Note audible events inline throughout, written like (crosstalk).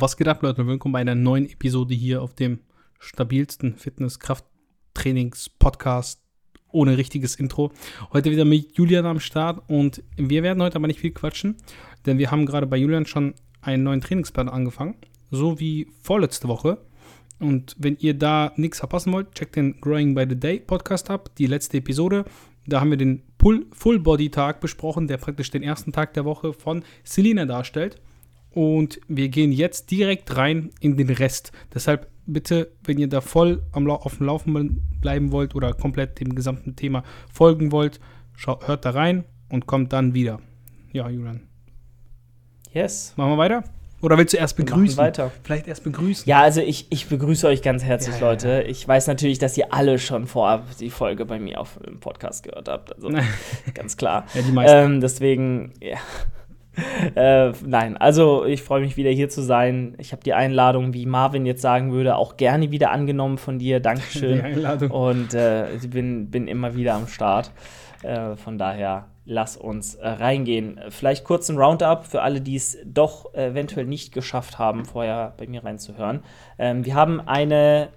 Was geht ab, Leute? Willkommen bei einer neuen Episode hier auf dem stabilsten Fitness-Kraft-Trainings-Podcast ohne richtiges Intro. Heute wieder mit Julian am Start und wir werden heute aber nicht viel quatschen, denn wir haben gerade bei Julian schon einen neuen Trainingsplan angefangen, so wie vorletzte Woche. Und wenn ihr da nichts verpassen wollt, checkt den Growing by the Day Podcast ab, die letzte Episode. Da haben wir den Pull Full Body Tag besprochen, der praktisch den ersten Tag der Woche von Selina darstellt. Und wir gehen jetzt direkt rein in den Rest. Deshalb bitte, wenn ihr da voll am, auf dem Laufen bleiben wollt oder komplett dem gesamten Thema folgen wollt, hört da rein und kommt dann wieder. Ja, Julian. Yes. Machen wir weiter? Oder willst du erst begrüßen? weiter. Vielleicht erst begrüßen. Ja, also ich, ich begrüße euch ganz herzlich, Ja, ja, Leute. Ich weiß natürlich, dass ihr alle schon vorab die Folge bei mir auf dem Podcast gehört habt. Also (laughs) ganz klar. Ja, die meisten. Ähm, deswegen, ja. (laughs) äh, nein, also ich freue mich wieder hier zu sein. Ich habe die Einladung, wie Marvin jetzt sagen würde, auch gerne wieder angenommen von dir. Dankeschön. (laughs) Die Einladung. Und äh, ich bin, bin immer wieder am Start. Äh, von daher, lass uns äh, reingehen. Vielleicht kurz ein Roundup für alle, die es doch eventuell nicht geschafft haben, vorher bei mir reinzuhören. Ähm, wir haben eine.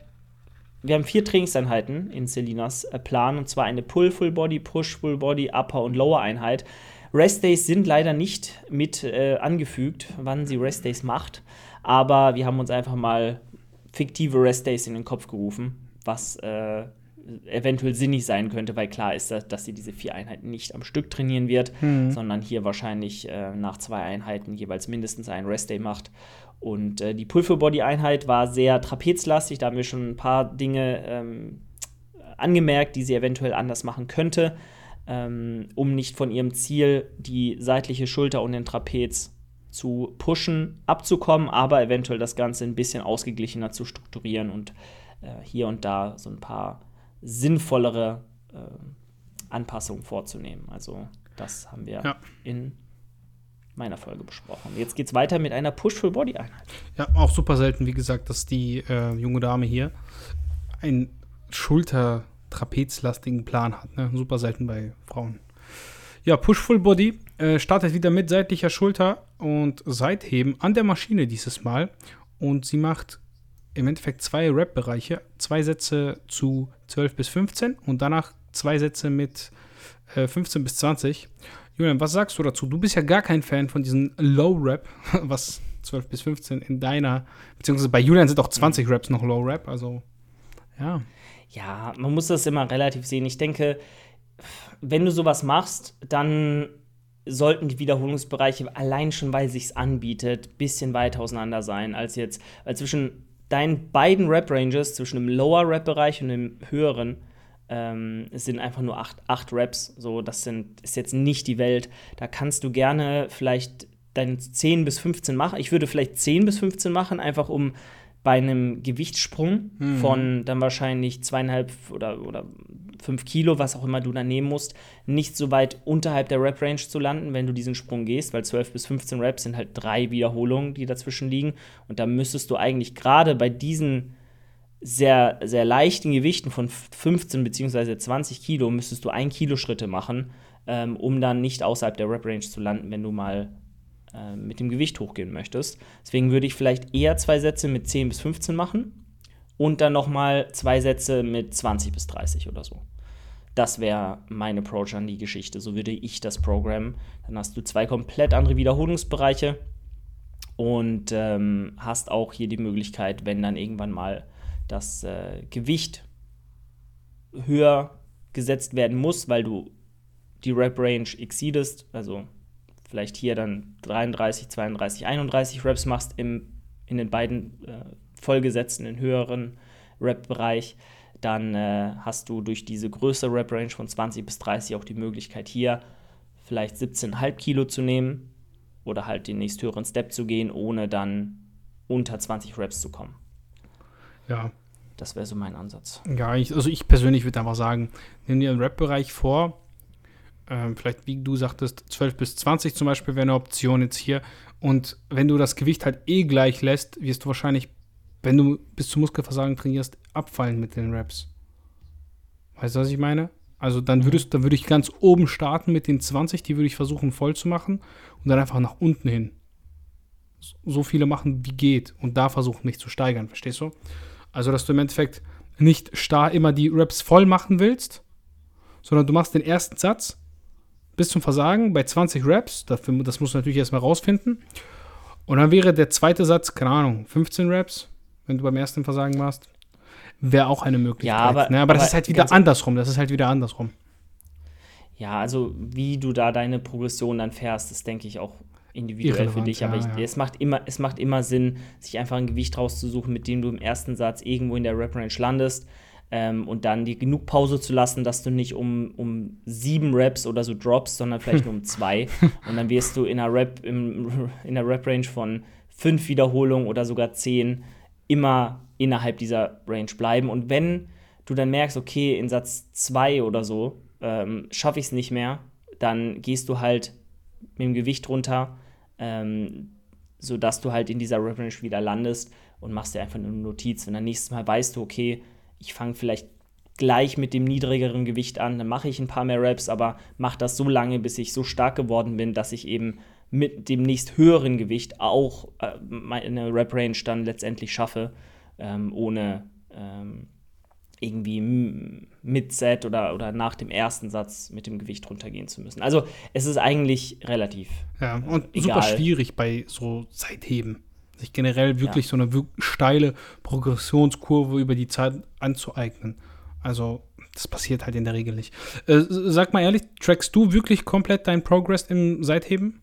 Wir haben vier Trainingseinheiten in Selinas äh, Plan und zwar eine Pull Full Body, Push Full Body, Upper und Lower Einheit. Rest Days sind leider nicht mit äh, angefügt, wann sie Rest Days macht, aber wir haben uns einfach mal fiktive Rest Days in den Kopf gerufen, was äh, eventuell sinnig sein könnte, weil klar ist, dass, sie diese vier Einheiten nicht am Stück trainieren wird, sondern hier wahrscheinlich äh, nach zwei Einheiten jeweils mindestens einen Rest Day macht. Und äh, die Pull-for-Body-Einheit war sehr trapezlastig, da haben wir schon ein paar Dinge ähm, angemerkt, die sie eventuell anders machen könnte, ähm, um nicht von ihrem Ziel, die seitliche Schulter und den Trapez zu pushen, abzukommen, aber eventuell das Ganze ein bisschen ausgeglichener zu strukturieren und äh, hier und da so ein paar sinnvollere äh, Anpassungen vorzunehmen. Also das haben wir Ja. in meiner Folge besprochen. Jetzt geht es weiter mit einer Push-Full-Body-Einheit. Ja, auch super selten, wie gesagt, dass die äh, junge Dame hier einen Schulter-Trapezlastigen Plan hat. Ne? Super selten bei Frauen. Ja, Push Full Body äh, startet wieder mit seitlicher Schulter und Seitheben an der Maschine dieses Mal. Und sie macht im Endeffekt zwei Rap-Bereiche. Zwei Sätze zu 12 bis 15 und danach zwei Sätze mit äh, 15 bis 20. Julian, was sagst du dazu? Du bist ja gar kein Fan von diesen Low-Rap, (laughs) was 12 bis 15 in deiner, beziehungsweise bei Julian sind auch 20 Raps noch Low-Rap, also ja. Ja, man muss das immer relativ sehen. Ich denke, wenn du sowas machst, dann sollten die Wiederholungsbereiche allein schon, weil sich's anbietet, bisschen weiter auseinander sein als jetzt, weil zwischen deinen beiden Rap-Ranges, zwischen dem Lower-Rap-Bereich und dem höheren, ähm, es sind einfach nur acht, acht Raps. So, das sind, ist jetzt nicht die Welt. Da kannst du gerne vielleicht deine 10 bis 15 machen. Ich würde vielleicht 10 bis 15 machen, einfach um bei einem Gewichtssprung von dann wahrscheinlich zweieinhalb oder, oder fünf Kilo, was auch immer du dann nehmen musst, nicht so weit unterhalb der Rep-Range zu landen, wenn du diesen Sprung gehst, weil 12 bis 15 Reps sind halt drei Wiederholungen, die dazwischen liegen. Und da müsstest du eigentlich gerade bei diesen sehr, sehr leichten Gewichten von 15 bzw. 20 Kilo, müsstest du ein Kilo Schritte machen, ähm, um dann nicht außerhalb der Rep-Range zu landen, wenn du mal äh, mit dem Gewicht hochgehen möchtest. Deswegen würde ich vielleicht eher zwei Sätze mit 10 bis 15 machen und dann nochmal zwei Sätze mit 20 bis 30 oder so. Das wäre mein Approach an die Geschichte. So würde ich das programmen. Dann hast du zwei komplett andere Wiederholungsbereiche und ähm, hast auch hier die Möglichkeit, wenn dann irgendwann mal das äh, Gewicht höher gesetzt werden muss, weil du die Rep-Range exceedest, also vielleicht hier dann 33, 32, 31 Reps machst im, in den beiden äh, vollgesetzten, in höheren Rep-Bereich, dann äh, hast du durch diese größere Rep-Range von 20 bis 30 auch die Möglichkeit hier vielleicht 17,5 Kilo zu nehmen oder halt den nächsthöheren Step zu gehen, ohne dann unter 20 Reps zu kommen. Ja, Das wäre so mein Ansatz. ja ich, also ich persönlich würde einfach sagen, nimm dir einen Rap-Bereich vor. Ähm, vielleicht, wie du sagtest, 12 bis 20 zum Beispiel wäre eine Option jetzt hier. Und wenn du das Gewicht halt eh gleich lässt, wirst du wahrscheinlich, wenn du bis zum Muskelversagen trainierst, abfallen mit den Reps. Weißt du, was ich meine? Also dann würdest, dann würde ich ganz oben starten mit den 20, die würde ich versuchen voll zu machen und dann einfach nach unten hin. so viele machen, wie geht und da versuchen, mich zu steigern, verstehst du? Also, dass du im Endeffekt nicht starr immer die Reps voll machen willst, sondern du machst den ersten Satz bis zum Versagen bei 20 Reps, dafür, das musst du natürlich erstmal rausfinden. Und dann wäre der zweite Satz, keine Ahnung, 15 Reps, wenn du beim ersten Versagen warst, wäre auch eine Möglichkeit. Ja, aber, ne? aber, aber das ist halt wieder andersrum, das ist halt wieder andersrum. Ja, also wie du da deine Progression dann fährst, das denke ich auch individuell für dich. Aber ich, ja. es, macht immer, es macht immer Sinn, sich einfach ein Gewicht rauszusuchen, mit dem du im ersten Satz irgendwo in der Rep-Range landest. Ähm, und dann dir genug Pause zu lassen, dass du nicht um, um sieben Reps oder so droppst, sondern vielleicht nur um (laughs) zwei. Und dann wirst du in einer Rep, im, in der Rep-Range von fünf Wiederholungen oder sogar zehn immer innerhalb dieser Range bleiben. Und wenn du dann merkst, okay, in Satz zwei oder so ähm, schaffe ich es nicht mehr, dann gehst du halt mit dem Gewicht runter, ähm, sodass du halt in dieser Rep-Range wieder landest und machst dir einfach eine Notiz. Wenn dann nächstes Mal weißt du, okay, ich fange vielleicht gleich mit dem niedrigeren Gewicht an, dann mache ich ein paar mehr Reps, aber mache das so lange, bis ich so stark geworden bin, dass ich eben mit dem nächst höheren Gewicht auch äh, meine Rep-Range dann letztendlich schaffe, ähm, ohne ähm, irgendwie mit Set oder, oder nach dem ersten Satz mit dem Gewicht runtergehen zu müssen. Also es ist eigentlich relativ. Ja, und äh, super schwierig bei so Zeitheben sich generell wirklich ja. so eine wirklich steile Progressionskurve über die Zeit anzueignen. Also, das passiert halt in der Regel nicht. Äh, sag mal ehrlich, trackst du wirklich komplett deinen Progress im Seitheben?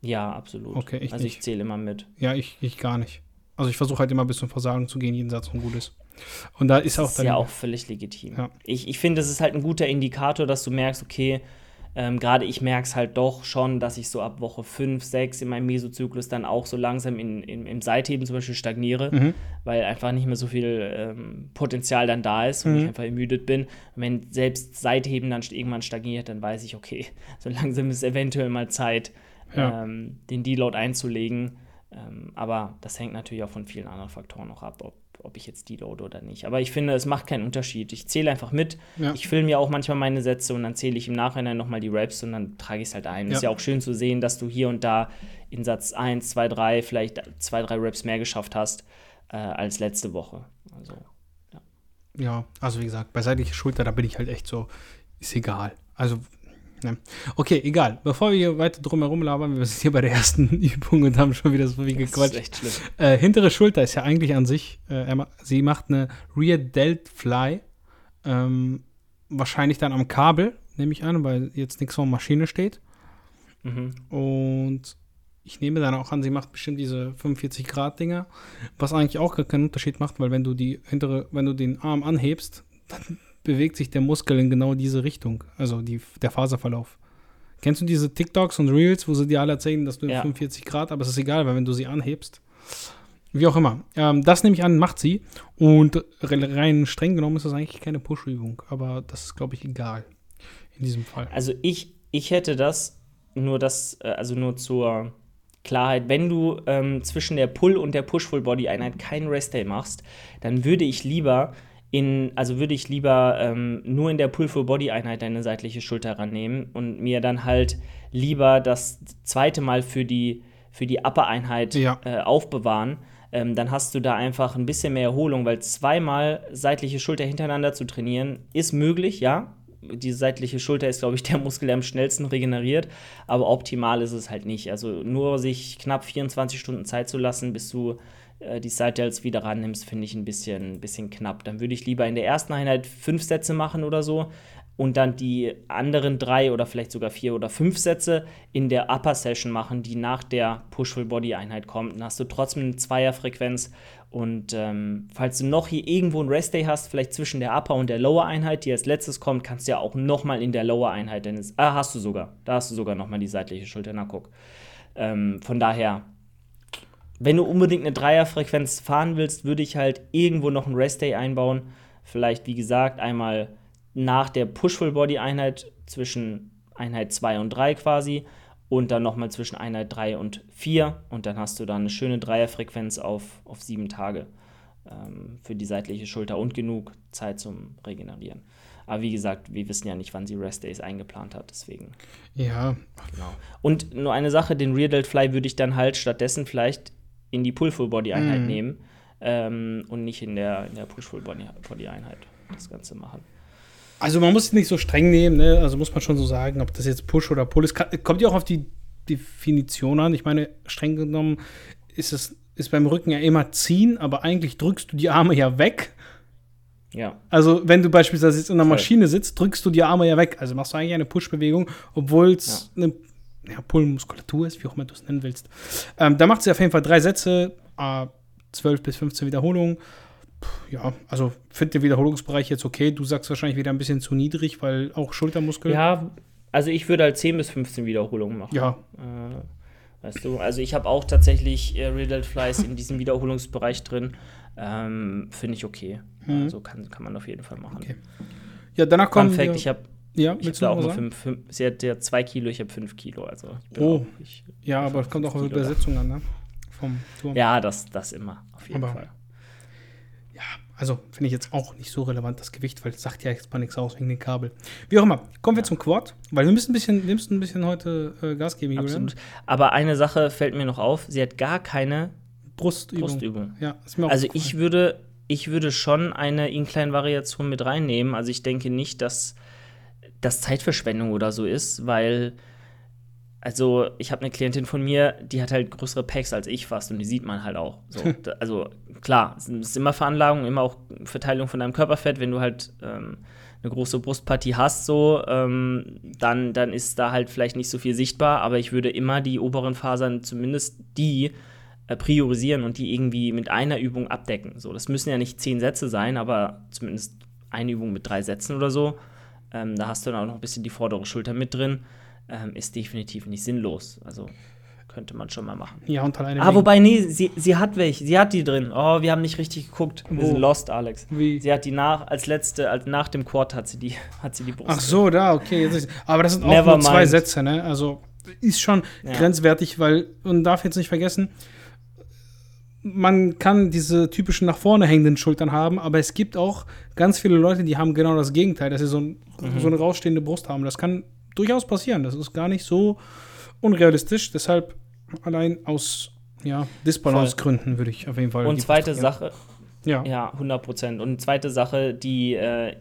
Ja, absolut. Okay, ich also ich zähle immer mit. Ja, ich, ich gar nicht. Also ich versuche halt immer bis zum Versagen zu gehen, jeden Satz und gut ist. Und da ist das auch dann. Ist ja auch völlig legitim. Ja. Ich, ich finde, das ist halt ein guter Indikator, dass du merkst, okay, ähm, Gerade ich merke es halt doch schon, dass ich so ab Woche 5, 6 in meinem Mesozyklus dann auch so langsam in, in, im Seitheben zum Beispiel stagniere, mhm. weil einfach nicht mehr so viel ähm, Potenzial dann da ist und mhm. ich einfach ermüdet bin. Und wenn selbst Seitheben dann irgendwann stagniert, dann weiß ich, okay, (laughs) so langsam ist eventuell mal Zeit, ja. ähm, den Deload einzulegen. Ähm, aber das hängt natürlich auch von vielen anderen Faktoren noch ab, ob ob ich jetzt deload oder nicht. Aber ich finde, es macht keinen Unterschied. Ich zähle einfach mit. Ja. Ich filme ja auch manchmal meine Sätze und dann zähle ich im Nachhinein nochmal die Raps und dann trage ich es halt ein. Ja. Ist ja auch schön zu sehen, dass du hier und da in Satz 1, 2, 3 vielleicht zwei, drei Raps mehr geschafft hast äh, als letzte Woche. Also, ja. ja, also wie gesagt, bei seitlicher Schulter, da bin ich halt echt so, ist egal. Also Ne? Okay, egal. Bevor wir hier weiter drum herum labern, wir sind hier bei der ersten (laughs) Übung und haben schon wieder so viel gequatscht. Das ist echt schlimm. Äh, hintere Schulter ist ja eigentlich an sich, äh, sie macht eine Rear Delt Fly. Ähm, wahrscheinlich dann am Kabel, nehme ich an, weil jetzt nichts vor Maschine steht. Mhm. Und ich nehme dann auch an, sie macht bestimmt diese 45 Grad Dinger, was eigentlich auch gar keinen Unterschied macht, weil wenn du die hintere, wenn du den Arm anhebst, dann bewegt sich der Muskel in genau diese Richtung, also die, der Faserverlauf. Kennst du diese TikToks und Reels, wo sie dir alle erzählen, dass du ja. 45 Grad, aber es ist egal, weil wenn du sie anhebst, wie auch immer. Ähm, das nehme ich an, macht sie. Und rein streng genommen ist das eigentlich keine Push-Übung, aber das ist, glaube ich, egal in diesem Fall. Also ich, ich hätte das nur das, äh, also nur zur Klarheit, wenn du ähm, zwischen der Pull- und der Push-Full-Body-Einheit keinen Rest-Day machst, dann würde ich lieber in, also würde ich lieber ähm, nur in der Pull-Full-Body-Einheit deine seitliche Schulter rannehmen und mir dann halt lieber das zweite Mal für die, für die Upper-Einheit ja. äh, aufbewahren. Ähm, dann hast du da einfach ein bisschen mehr Erholung, weil zweimal seitliche Schulter hintereinander zu trainieren ist möglich, ja. Die seitliche Schulter ist, glaube ich, der Muskel, der am schnellsten regeneriert, aber optimal ist es halt nicht. Also nur sich knapp 24 Stunden Zeit zu lassen, bis du äh, die Side-Delts wieder rannimmst, finde ich ein bisschen, bisschen knapp. Dann würde ich lieber in der ersten Einheit fünf Sätze machen oder so und dann die anderen drei oder vielleicht sogar vier oder fünf Sätze in der Upper Session machen, die nach der Push-Full-Body-Einheit kommt. Dann hast du trotzdem eine Zweierfrequenz und ähm, falls du noch hier irgendwo einen Rest-Day hast, vielleicht zwischen der Upper und der Lower-Einheit, die als letztes kommt, kannst du ja auch nochmal in der Lower-Einheit, denn es, ah, hast du sogar, da hast du sogar nochmal die seitliche Schulter, na guck. Ähm, von daher, wenn du unbedingt eine Dreierfrequenz fahren willst, würde ich halt irgendwo noch einen Rest Day einbauen. Vielleicht, wie gesagt, einmal nach der Push-Full-Body-Einheit zwischen Einheit 2 und 3 quasi und dann nochmal zwischen Einheit 3 und 4 und dann hast du dann eine schöne Dreierfrequenz auf, auf sieben Tage ähm, für die seitliche Schulter und genug Zeit zum Regenerieren. Aber wie gesagt, wir wissen ja nicht, wann sie Rest Days eingeplant hat, deswegen. Ja. Genau. Und nur eine Sache, den Rear Delt Fly würde ich dann halt stattdessen vielleicht in die Pull-Full-Body-Einheit Mhm. nehmen ähm, und nicht in der, in der Push-Full-Body-Einheit das Ganze machen. Also man muss es nicht so streng nehmen, ne? Also muss man schon so sagen, ob das jetzt Push oder Pull ist. Kommt ja auch auf die Definition an. Ich meine, streng genommen ist es ist beim Rücken ja immer ziehen, aber eigentlich drückst du die Arme ja weg. Ja. Also, wenn du beispielsweise jetzt in einer Voll. Maschine sitzt, drückst du die Arme ja weg. Also machst du eigentlich eine Push-Bewegung, obwohl es eine ja, Pull-Muskulatur ist, wie auch immer du es nennen willst. Ähm, da macht sie auf jeden Fall drei Sätze, äh, 12 bis 15 Wiederholungen. Puh, Ja, also finde den Wiederholungsbereich jetzt okay. Du sagst wahrscheinlich wieder ein bisschen zu niedrig, weil auch Schultermuskel. Ja, also ich würde halt 10 bis 15 Wiederholungen machen. Ja, Äh, weißt du, also ich habe auch tatsächlich äh, Delt Flies in diesem Wiederholungsbereich drin. Ähm, Finde ich okay. Mhm. Also kann, kann man auf jeden Fall machen. Okay. ja danach kommen Fun Fact, ich habe ja, ich hab willst du da noch auch nur? 5, fünf, sie hat ja 2 Kilo, ich habe 5 Kilo. Also Oh. auch, ich, Ja, aber es kommt auch auf die. Übersetzung an, ne? Vom Turm. ja, das, das immer, auf jeden Aber- Fall. Ja, also finde ich jetzt auch nicht so relevant, das Gewicht, weil es sagt ja jetzt mal nichts aus wegen den Kabel. Wie auch immer, kommen wir zum Quad, weil wir müssen ein bisschen, wir müssen ein bisschen heute äh, Gas geben, Julian. Absolut. Aber eine Sache fällt mir noch auf, sie hat gar keine Brustübung. Brustübung. Ja, Also ich würde, ich würde schon eine Incline-Variation mit reinnehmen. Also ich denke nicht, dass das Zeitverschwendung oder so ist, weil also ich habe eine Klientin von mir, die hat halt größere Packs als ich fast und die sieht man halt auch. So, (laughs) also klar, es ist immer Veranlagung, immer auch Verteilung von deinem Körperfett. Wenn du halt ähm, eine große Brustpartie hast, so, ähm, dann, dann ist da halt vielleicht nicht so viel sichtbar. Aber ich würde immer die oberen Fasern, zumindest die, äh, priorisieren und die irgendwie mit einer Übung abdecken. So, das müssen ja nicht zehn Sätze sein, aber zumindest eine Übung mit drei Sätzen oder so. Ähm, da hast du dann auch noch ein bisschen die vordere Schulter mit drin. Ähm, ist definitiv nicht sinnlos. Also könnte man schon mal machen. ja, und alleine Ah, wegen- wobei, nee, sie, sie hat welche. Sie hat die drin. Oh, wir haben nicht richtig geguckt. Wir Wo? sind lost, Alex. Wie? Sie hat die nach, als letzte, als nach dem Quad hat sie die, (laughs) hat sie die Brust. Ach so, da, okay. Aber das sind auch Never nur zwei mind. Sätze, ne? Also ist schon Ja. grenzwertig, weil man darf jetzt nicht vergessen, man kann diese typischen nach vorne hängenden Schultern haben, aber es gibt auch ganz viele Leute, die haben genau das Gegenteil, dass sie so, ein, Mhm. so eine rausstehende Brust haben. Das kann durchaus passieren. Das ist gar nicht so unrealistisch. Deshalb allein aus ja, Disbalance-Gründen würde ich auf jeden Fall. Und die zweite Sache, Ja. Ja, 100 Prozent. Und zweite Sache, die äh,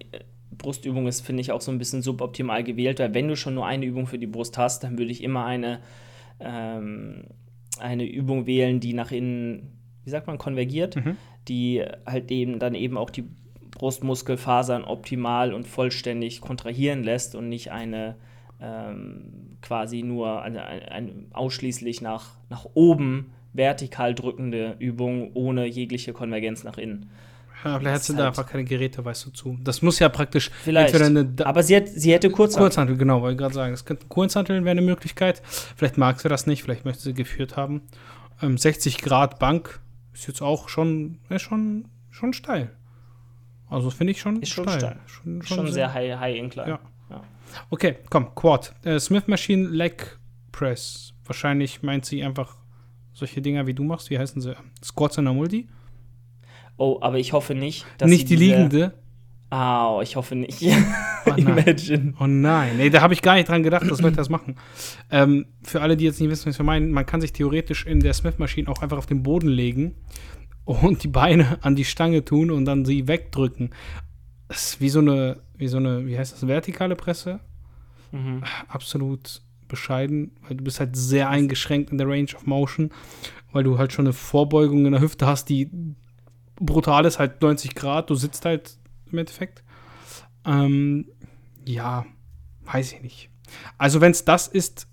Brustübung ist, finde ich, auch so ein bisschen suboptimal gewählt, weil wenn du schon nur eine Übung für die Brust hast, dann würde ich immer eine, ähm, eine Übung wählen, die nach innen, wie sagt man, konvergiert, Mhm. die halt eben dann eben auch die Brustmuskelfasern optimal und vollständig kontrahieren lässt und nicht eine ähm, quasi nur eine, eine, eine ausschließlich nach, nach oben vertikal drückende Übung ohne jegliche Konvergenz nach innen. Ja, vielleicht hat sie da halt- einfach keine Geräte, weißt du, zu. Das muss ja praktisch Vielleicht. Da- Aber sie, hat, sie hätte kurz Kurzhantel, genau, wollte ich gerade sagen. Das könnte Kurzhanteln wäre eine Möglichkeit. Vielleicht mag sie das nicht, vielleicht möchte sie geführt haben. Ähm, 60 Grad Bank ist jetzt auch schon, ist schon, schon steil. Also finde ich schon Ist schon steil. Schon, schon sehr high, high incline. Ja. Okay, komm, Quad. Äh, Smith Machine Leg Press. Wahrscheinlich meint sie einfach solche Dinger, wie du machst. Wie heißen sie? Squats in der Multi? Oh, aber ich hoffe nicht, dass nicht sie die diese- liegende. Ah, ich hoffe nicht. Oh (laughs) nein. Imagine. Oh nein, nee, da habe ich gar nicht dran gedacht, dass Leute das machen. Ähm, für alle, die jetzt nicht wissen, was wir meinen, man kann sich theoretisch in der Smith-Maschine auch einfach auf den Boden legen und die Beine an die Stange tun und dann sie wegdrücken. Das ist wie so eine, wie so eine, wie heißt das, vertikale Presse? Mhm. Absolut bescheiden, weil du bist halt sehr eingeschränkt in der Range of Motion, weil du halt schon eine Vorbeugung in der Hüfte hast, die brutal ist, halt 90 Grad, du sitzt halt im Endeffekt. Ähm, ja, weiß ich nicht. Also wenn es das ist,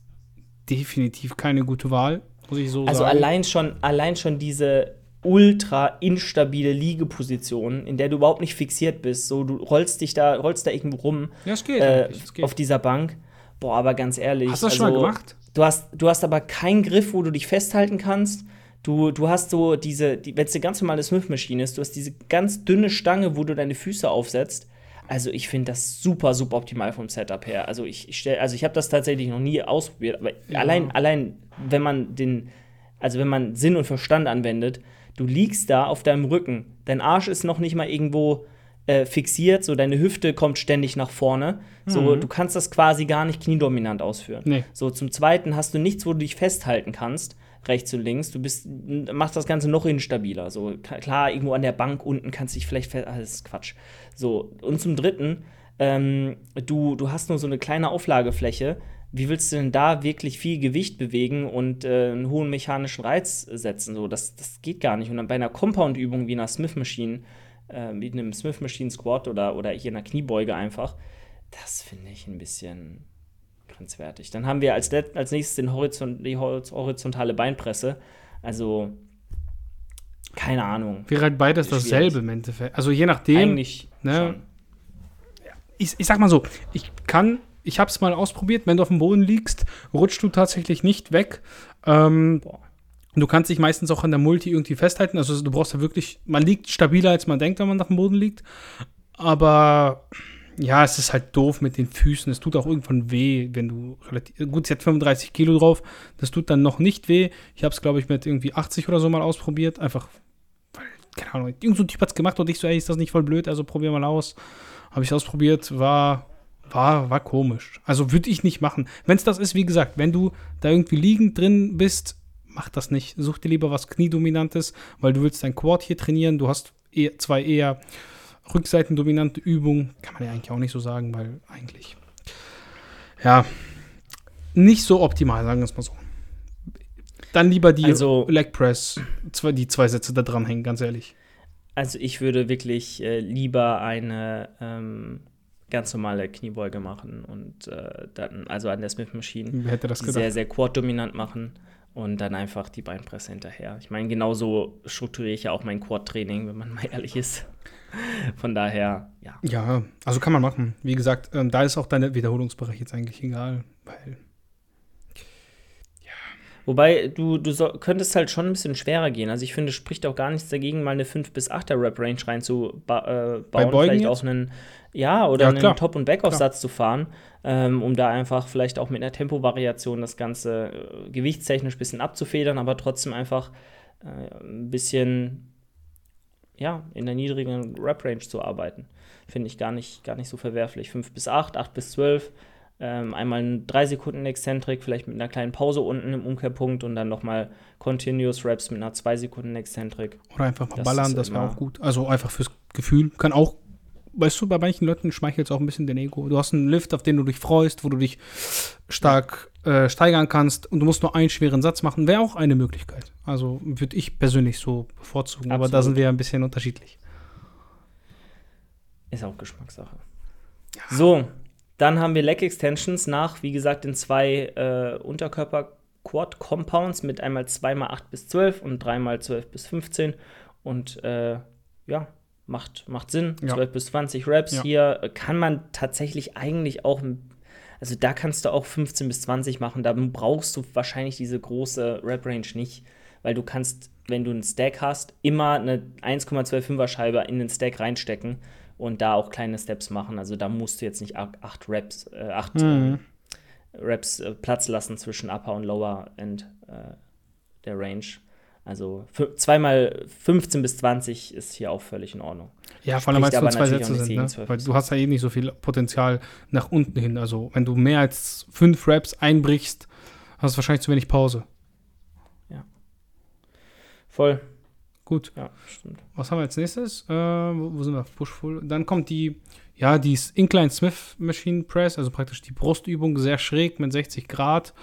definitiv keine gute Wahl, muss ich so Also sagen. allein schon, allein schon diese ultra instabile Liegeposition, in der du überhaupt nicht fixiert bist. So, du rollst dich da, rollst da irgendwo rum ja, es geht. äh, es geht. auf dieser Bank. Boah, aber ganz ehrlich. Hast du das schon mal also, gemacht? Du hast, du hast aber keinen Griff, wo du dich festhalten kannst. Du, du hast so diese, die, wenn es eine ganz normale Smith-Maschine ist, du hast diese ganz dünne Stange, wo du deine Füße aufsetzt. Also ich finde das super, super optimal vom Setup her. Also ich, ich stell, also ich habe das tatsächlich noch nie ausprobiert, aber Ja. allein, allein, wenn man den, also wenn man Sinn und Verstand anwendet, du liegst da auf deinem Rücken, dein Arsch ist noch nicht mal irgendwo äh, fixiert, so deine Hüfte kommt ständig nach vorne. So, Mhm. du kannst das quasi gar nicht kniedominant ausführen. Nee. So, zum zweiten hast du nichts, wo du dich festhalten kannst, rechts und links. Du bist, machst das Ganze noch instabiler. So, klar, irgendwo an der Bank unten kannst du dich vielleicht fest. Ist Quatsch. So, und zum dritten, ähm, du, du hast nur so eine kleine Auflagefläche. Wie willst du denn da wirklich viel Gewicht bewegen und äh, einen hohen mechanischen Reiz setzen? So, das, das geht gar nicht. Und dann bei einer Compound-Übung wie einer Smith Machine, äh, wie einem Smith Machine Squat oder, oder hier einer Kniebeuge einfach, das finde ich ein bisschen grenzwertig. Dann haben wir als, als nächstes den Horizont, die horiz- horizontale Beinpresse. Also, keine Ahnung. Wäre halt beides Schwierig. dasselbe im Endeffekt. Also je nachdem. Eigentlich ne? ich, ich sag mal so, ich kann, ich hab's mal ausprobiert, wenn du auf dem Boden liegst, rutschst du tatsächlich nicht weg. Ähm, du kannst dich meistens auch an der Multi irgendwie festhalten. Also du brauchst ja wirklich, man liegt stabiler, als man denkt, wenn man auf dem Boden liegt. Aber ja, es ist halt doof mit den Füßen. Es tut auch irgendwann weh, wenn du relativ. Gut, sie hat 35 Kilo drauf. Das tut dann noch nicht weh. Ich habe es, glaube ich, mit irgendwie 80 oder so mal ausprobiert. Einfach, weil, keine Ahnung, irgend so ein Typ hat es gemacht und ich so, ey, ist das nicht voll blöd? Also probier mal aus. Habe ich ausprobiert, war, war, war komisch. Also würde ich nicht machen. Wenn es das ist, wie gesagt, wenn du da irgendwie liegend drin bist, mach das nicht. Such dir lieber was Kniedominantes, weil du willst dein Quad hier trainieren. Du hast eher, zwei eher rückseitendominante Übungen. Kann man ja eigentlich auch nicht so sagen, weil eigentlich, ja, nicht so optimal, sagen wir es mal so. Dann lieber die Also- Leg Press, zwei, die zwei Sätze da dranhängen, ganz ehrlich. Also ich würde wirklich äh, lieber eine ähm, ganz normale Kniebeuge machen und äh, dann, also an der Smith Machine, Wer hätte das die gedacht? sehr, sehr quad-dominant machen und dann einfach die Beinpresse hinterher. Ich meine, genauso strukturiere ich ja auch mein Quad-Training, wenn man mal ehrlich ist. (laughs) Von daher, ja. Ja, also kann man machen. Wie gesagt, ähm, da ist auch dein Wiederholungsbereich jetzt eigentlich egal, weil Wobei, du, du so, könntest halt schon ein bisschen schwerer gehen. Also ich finde, es spricht auch gar nichts dagegen, mal eine 5 bis 8er Rep-Range reinzubauen. Äh, Bei bauen. Beugen vielleicht jetzt? auch einen, ja, oder Ja, einen. Top- und Backoff-Satz zu fahren, ähm, um da einfach vielleicht auch mit einer Tempovariation das Ganze äh, gewichtstechnisch ein bisschen abzufedern, aber trotzdem einfach äh, ein bisschen ja, in der niedrigen Rep-Range zu arbeiten. Finde ich gar nicht, gar nicht so verwerflich. 5 bis 8, 8 bis 12. Ähm, einmal einen 3 Sekunden Exzentrik, vielleicht mit einer kleinen Pause unten im Umkehrpunkt und dann nochmal Continuous Reps mit einer 2 Sekunden Exzentrik. Oder einfach mal Das ballern, das wäre auch gut. Also einfach fürs Gefühl. Kann auch, weißt du, bei manchen Leuten schmeichelt es auch ein bisschen den Ego. Du hast einen Lift, auf den du dich freust, wo du dich stark äh, steigern kannst und du musst nur einen schweren Satz machen. Wäre auch eine Möglichkeit. Also würde ich persönlich so bevorzugen. Aber da Absolut. sind wir ein bisschen unterschiedlich. Ist auch Geschmackssache. So, dann haben wir Leg Extensions nach, wie gesagt, den zwei äh, Unterkörper-Quad-Compounds mit einmal 2x8 bis 12 und 3x 12 bis 15. Und äh, ja, macht, macht Sinn. Ja. 12 bis 20 Reps. Ja. Hier äh, kann man tatsächlich eigentlich auch, also da kannst du auch 15 bis 20 machen. Da brauchst du wahrscheinlich diese große Rep-Range nicht, weil du kannst, wenn du einen Stack hast, immer eine 1,25er Scheibe in den Stack reinstecken und da auch kleine Steps machen. Also da musst du jetzt nicht 8 Reps, äh, acht, Mhm. ähm, Reps äh, Platz lassen zwischen Upper und Lower End äh, der Range. Also zweimal 15 bis 20 ist hier auch völlig in Ordnung. Ja, vor allem, weil es nur zwei Sätze sind. Ne? 12 Weil du hast ja eh nicht so viel Potenzial nach unten hin. Also wenn du mehr als fünf Raps einbrichst, hast du wahrscheinlich zu wenig Pause. Voll. Gut. Ja, stimmt. Was haben wir als nächstes? Äh, wo, wo sind wir? Push-Full. Dann kommt die, ja, die Incline Smith Machine Press, also praktisch die Brustübung, sehr schräg mit 60 Grad.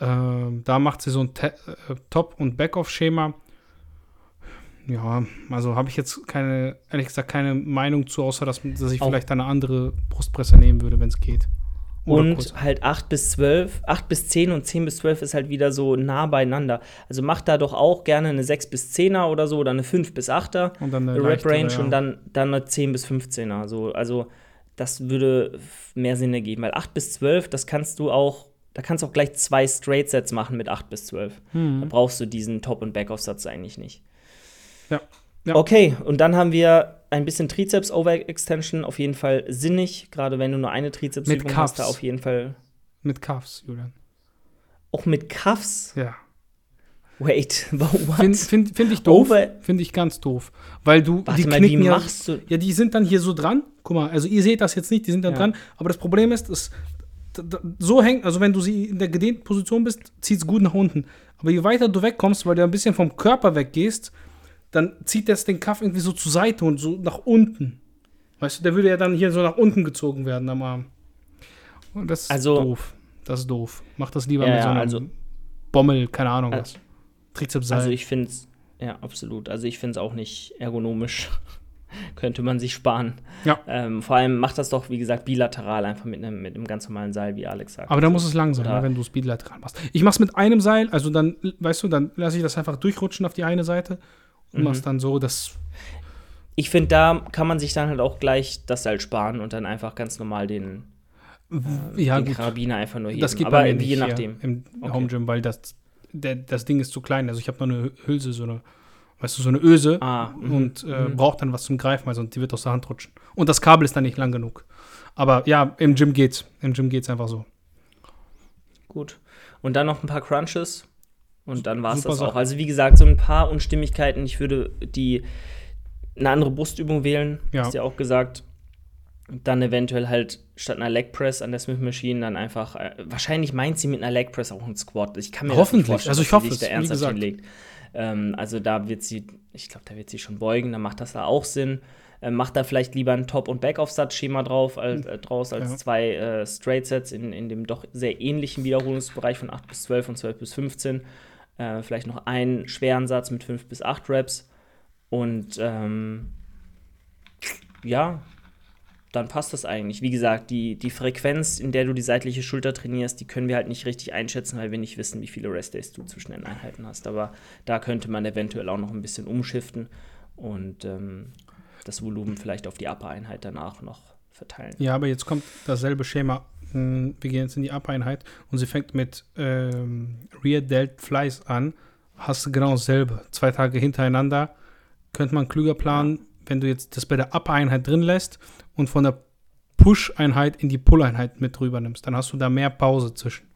Ähm, da macht sie so ein Te äh, Top- und Backoff-Schema. Ja, also habe ich jetzt keine, ehrlich gesagt, keine Meinung zu, außer dass, dass ich Auch- vielleicht eine andere Brustpresse nehmen würde, wenn es geht. Oder Und kurz. halt 8 bis 12, 8 bis 10 und 10 bis 12 ist halt wieder so nah beieinander. Also mach da doch auch gerne eine 6 bis 10er oder so oder eine 5 bis 8er Und dann eine leichtere, Range ja. und dann, dann eine 10 bis 15er. So, also das würde mehr Sinn ergeben, weil 8 bis 12, das kannst du auch, da kannst du auch gleich zwei Straight Sets machen mit 8 bis 12. Da Hm. brauchst du diesen Top- und Backoff-Satz eigentlich nicht. Ja. Ja. Okay, und dann haben wir ein bisschen Trizeps-Overextension, auf jeden Fall sinnig, gerade wenn du nur eine Trizepsübung hast, da auf jeden Fall Mit Cuffs, Julian. auch mit Cuffs. Ja. Wait, (laughs) what? Finde find, find ich doof. Finde ich ganz doof. Weil du, Warte die mal, wie knicken ja, machst du- ja, die sind dann hier so dran. Guck mal, also ihr seht das jetzt nicht, die sind dann Ja. dran. Aber das Problem ist, es, so hängt, also wenn du sie in der gedehnten Position bist, zieht es gut nach unten. Aber je weiter du wegkommst, weil du ein bisschen vom Körper weggehst, dann zieht das den Kaff irgendwie so zur Seite und so nach unten. Weißt du, der würde ja dann hier so nach unten gezogen werden am Arm. Und das ist Also- doof. Das ist doof. Mach das lieber Ja, mit so einem also- Bommel, keine Ahnung Al- was. Trizepsseil. Also ich finde es, ja, absolut. Also ich finde es auch nicht ergonomisch. Könnte man sich sparen. Ja. Ähm, vor allem macht das doch, wie gesagt, bilateral, einfach mit einem mit einem ganz normalen Seil, wie Alex sagt. Aber da muss es lang sein, ne, wenn du es bilateral machst. Ich mach's mit einem Seil, also dann, weißt du, dann lasse ich das einfach durchrutschen auf die eine Seite und Mhm. mach's dann so, dass. Ich finde, da kann man sich dann halt auch gleich das Seil sparen und dann einfach ganz normal den, ja, den. Karabiner einfach nur heben. Das geht Aber je nicht nachdem. Im Okay. Home Gym, weil das, der, das Ding ist zu klein. Also ich habe noch eine Hülse, so eine, weißt du, so eine Öse Ah, mhm, und äh, mhm. braucht dann was zum Greifen, also die wird aus der Hand rutschen. Und das Kabel ist dann nicht lang genug. Aber ja, im Gym geht's. Im Gym geht's einfach so. Gut. Und dann noch ein paar Crunches. Und dann war es Super das auch. Sache. Also wie gesagt, so ein paar Unstimmigkeiten. Ich würde die eine andere Brustübung wählen, Ja. hast du ja auch gesagt. Dann eventuell halt statt einer Leg Press an der Smith Machine dann einfach, äh, wahrscheinlich meint sie mit einer Leg Press auch einen Squat. Ich kann mir Hoffentlich. das nicht vorstellen, Also ich dass sie hoffe es, da ernsthaft hinlegt. Ähm, also da wird sie, ich glaube, da wird sie schon beugen, dann macht das da auch Sinn. Ähm, macht da vielleicht lieber ein Top- und Backoff-Satz-Schema drauf, als, äh, draus als Ja. zwei äh, Straight-Sets in, in dem doch sehr ähnlichen Wiederholungsbereich von 8 bis 12 und 12 bis 15. Äh, vielleicht noch einen schweren Satz mit 5 bis 8 Reps. Und ähm, ja, dann passt das eigentlich. Wie gesagt, die, die Frequenz, in der du die seitliche Schulter trainierst, die können wir halt nicht richtig einschätzen, weil wir nicht wissen, wie viele Restdays du zwischen den Einheiten hast. Aber da könnte man eventuell auch noch ein bisschen umschiften und ähm, das Volumen vielleicht auf die Upper-Einheit danach noch verteilen. Ja, aber jetzt kommt dasselbe Schema. Hm, Wir gehen jetzt in die Up-Einheit und sie fängt mit ähm, Rear Delt Flies an. Hast du genau dasselbe. Zwei Tage hintereinander. Könnte man klüger planen, wenn du jetzt das bei der Up-Einheit drin lässt und von der Push-Einheit in die Pull-Einheit mit drüber nimmst. Dann hast du da mehr Pause zwischen.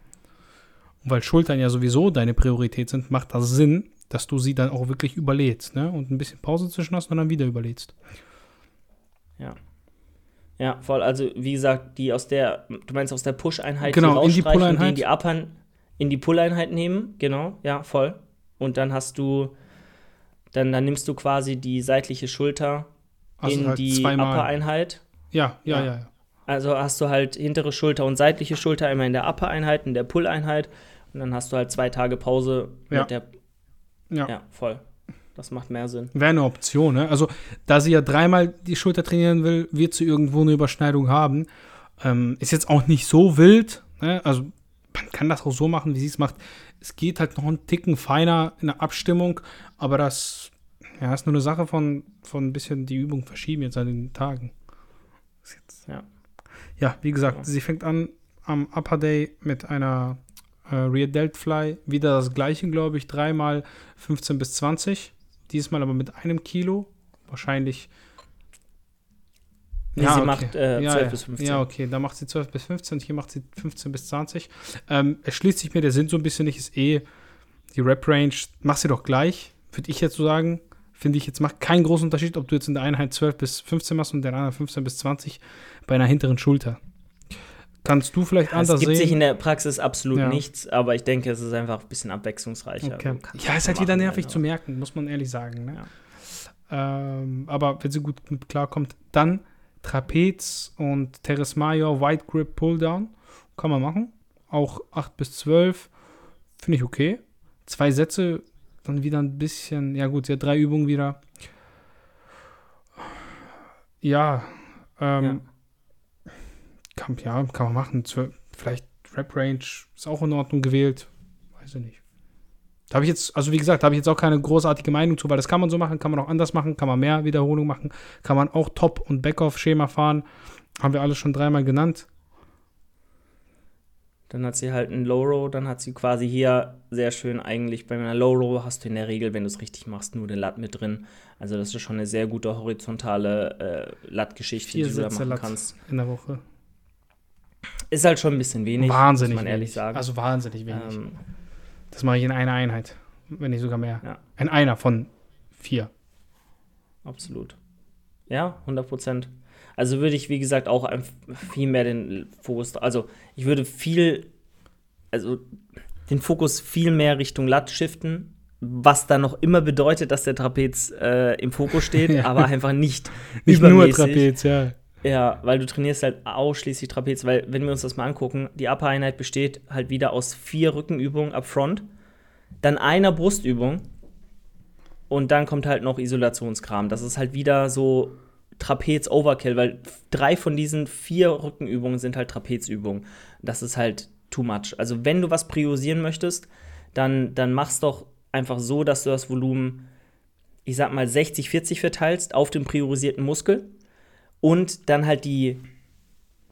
Und weil Schultern ja sowieso deine Priorität sind, macht das Sinn, dass du sie dann auch wirklich überlädst. Ne? Und ein bisschen Pause zwischen hast und dann wieder überlädst. Ja, voll. Also, wie gesagt, die aus der, du meinst aus der Push-Einheit Genau, in die Pull-Einheit. in die in die Pull-Einheit nehmen, genau, ja, voll. Und dann hast du, dann, dann nimmst du quasi die seitliche Schulter du in halt die. Upper-Einheit. Ja, ja, Ja. ja, ja. Also hast du halt hintere Schulter und seitliche Schulter immer in der Upper-Einheit, in der Pull-Einheit. Und dann hast du halt zwei Tage Pause Ja. mit der. Ja. Ja, voll. Das macht mehr Sinn. Wäre eine Option, ne? Also, da sie ja dreimal die Schulter trainieren will, wird sie irgendwo eine Überschneidung haben. Ähm, ist jetzt auch nicht so wild, ne? Also, man kann das auch so machen, wie sie es macht. Es geht halt noch einen Ticken feiner in der Abstimmung, aber das ja, ist nur eine Sache von, von ein bisschen die Übung verschieben jetzt an den Tagen. Jetzt, Ja. Ja, wie gesagt, Ja. sie fängt an am Upper Day mit einer äh, Rear Delt Fly. Wieder das gleiche, glaube ich, dreimal 15 bis 20. Diesmal aber mit einem Kilo. Wahrscheinlich. Nee, sie macht, äh, ja, 12 ja. bis 15. Ja, okay, da macht sie 12 bis 15, hier macht sie 15 bis 20. Ähm, es schließt sich mir der Sinn so ein bisschen nicht, ist eh die Rep-Range, mach sie doch gleich, würde ich jetzt so sagen. Finde ich jetzt, macht keinen großen Unterschied, ob du jetzt in der Einheit 12 bis 15 machst und in der anderen 15 bis 20 bei einer hinteren Schulter. Kannst du vielleicht Es anders gibt sich in sehen? der Praxis absolut Ja. nichts, aber ich denke, es ist einfach ein bisschen abwechslungsreicher. Okay. Ja, ist halt wieder nervig du- zu merken, muss man ehrlich sagen. Ne? Ähm, aber wenn sie gut klarkommt, dann Trapez und Teres Major White Grip Pulldown. Kann man machen. Auch 8 bis 12. Finde ich okay. Zwei Sätze, dann wieder ein bisschen. Ja, gut, sie hat drei Übungen wieder. Ja, ähm, Kann, ja, kann man machen. Vielleicht Rap Range ist auch in Ordnung gewählt. Weiß ich nicht. Da habe ich jetzt, also wie gesagt, habe ich jetzt auch keine großartige Meinung zu, weil das kann man so machen, kann man auch anders machen, kann man mehr Wiederholung machen, kann man auch Top- und Backoff-Schema fahren. Haben wir alles schon dreimal genannt. Dann hat sie halt einen Low Row, dann hat sie quasi hier sehr schön eigentlich bei einer Low Row hast du in der Regel, wenn du es richtig machst, nur den Lat mit drin. Also das ist schon eine sehr gute horizontale äh, Lat-Geschichte, die du da machen Lat kannst. in der Woche. Ist halt schon ein bisschen wenig, wahnsinnig muss man ehrlich wenig. sagen. Also wahnsinnig wenig. ähm, das mache ich in einer Einheit. wenn nicht sogar mehr. Ja. Ein einer von vier. Absolut. Ja, 100 Prozent. Also würde ich, wie gesagt, auch viel mehr den Fokus, also ich würde viel, also den Fokus viel mehr Richtung Lat shiften, was dann noch immer bedeutet, dass der Trapez äh, im Fokus steht, (laughs) Ja. aber einfach nicht, Nicht nur übermäßig. Trapez, ja. Ja, weil du trainierst halt ausschließlich Trapez, weil wenn wir uns das mal angucken, die Upper-Einheit besteht halt wieder aus vier Rückenübungen up front, dann einer Brustübung und dann kommt halt noch Isolationskram. Das ist halt wieder so Trapez-Overkill, weil drei von diesen vier Rückenübungen sind halt Trapezübungen. Das ist halt too much. Also wenn du was priorisieren möchtest, dann, dann mach's doch einfach so, dass du das Volumen, ich sag mal, 60-40 verteilst auf den priorisierten Muskel und dann halt die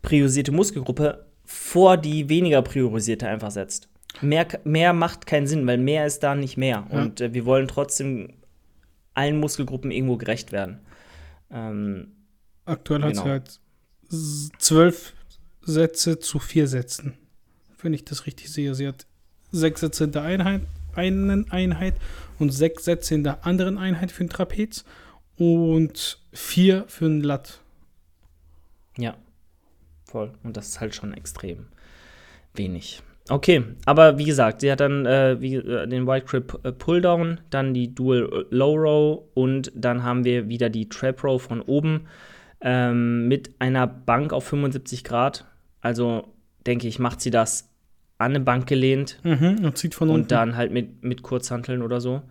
priorisierte Muskelgruppe vor die weniger priorisierte einfach setzt. Mehr, mehr macht keinen Sinn, weil mehr ist da nicht mehr. Ja. Und äh, wir wollen trotzdem allen Muskelgruppen irgendwo gerecht werden. Ähm, Aktuell hat sie Genau. halt zwölf Sätze zu vier Sätzen. Wenn ich das richtig sehe. Sie hat sechs Sätze in der Einheit, einen Einheit und sechs Sätze in der anderen Einheit für den Trapez und vier für den Lat. Ja, voll. Und das ist halt schon extrem wenig. Okay, aber wie gesagt, sie hat dann äh, wie, äh, den Wide Grip äh, Pulldown, dann die Dual Low Row und dann haben wir wieder die Trap Row von oben ähm, mit einer Bank auf 75 Grad. Also denke ich, macht sie das an eine Bank gelehnt Mhm, und zieht von unten. und dann halt mit, mit Kurzhanteln oder so.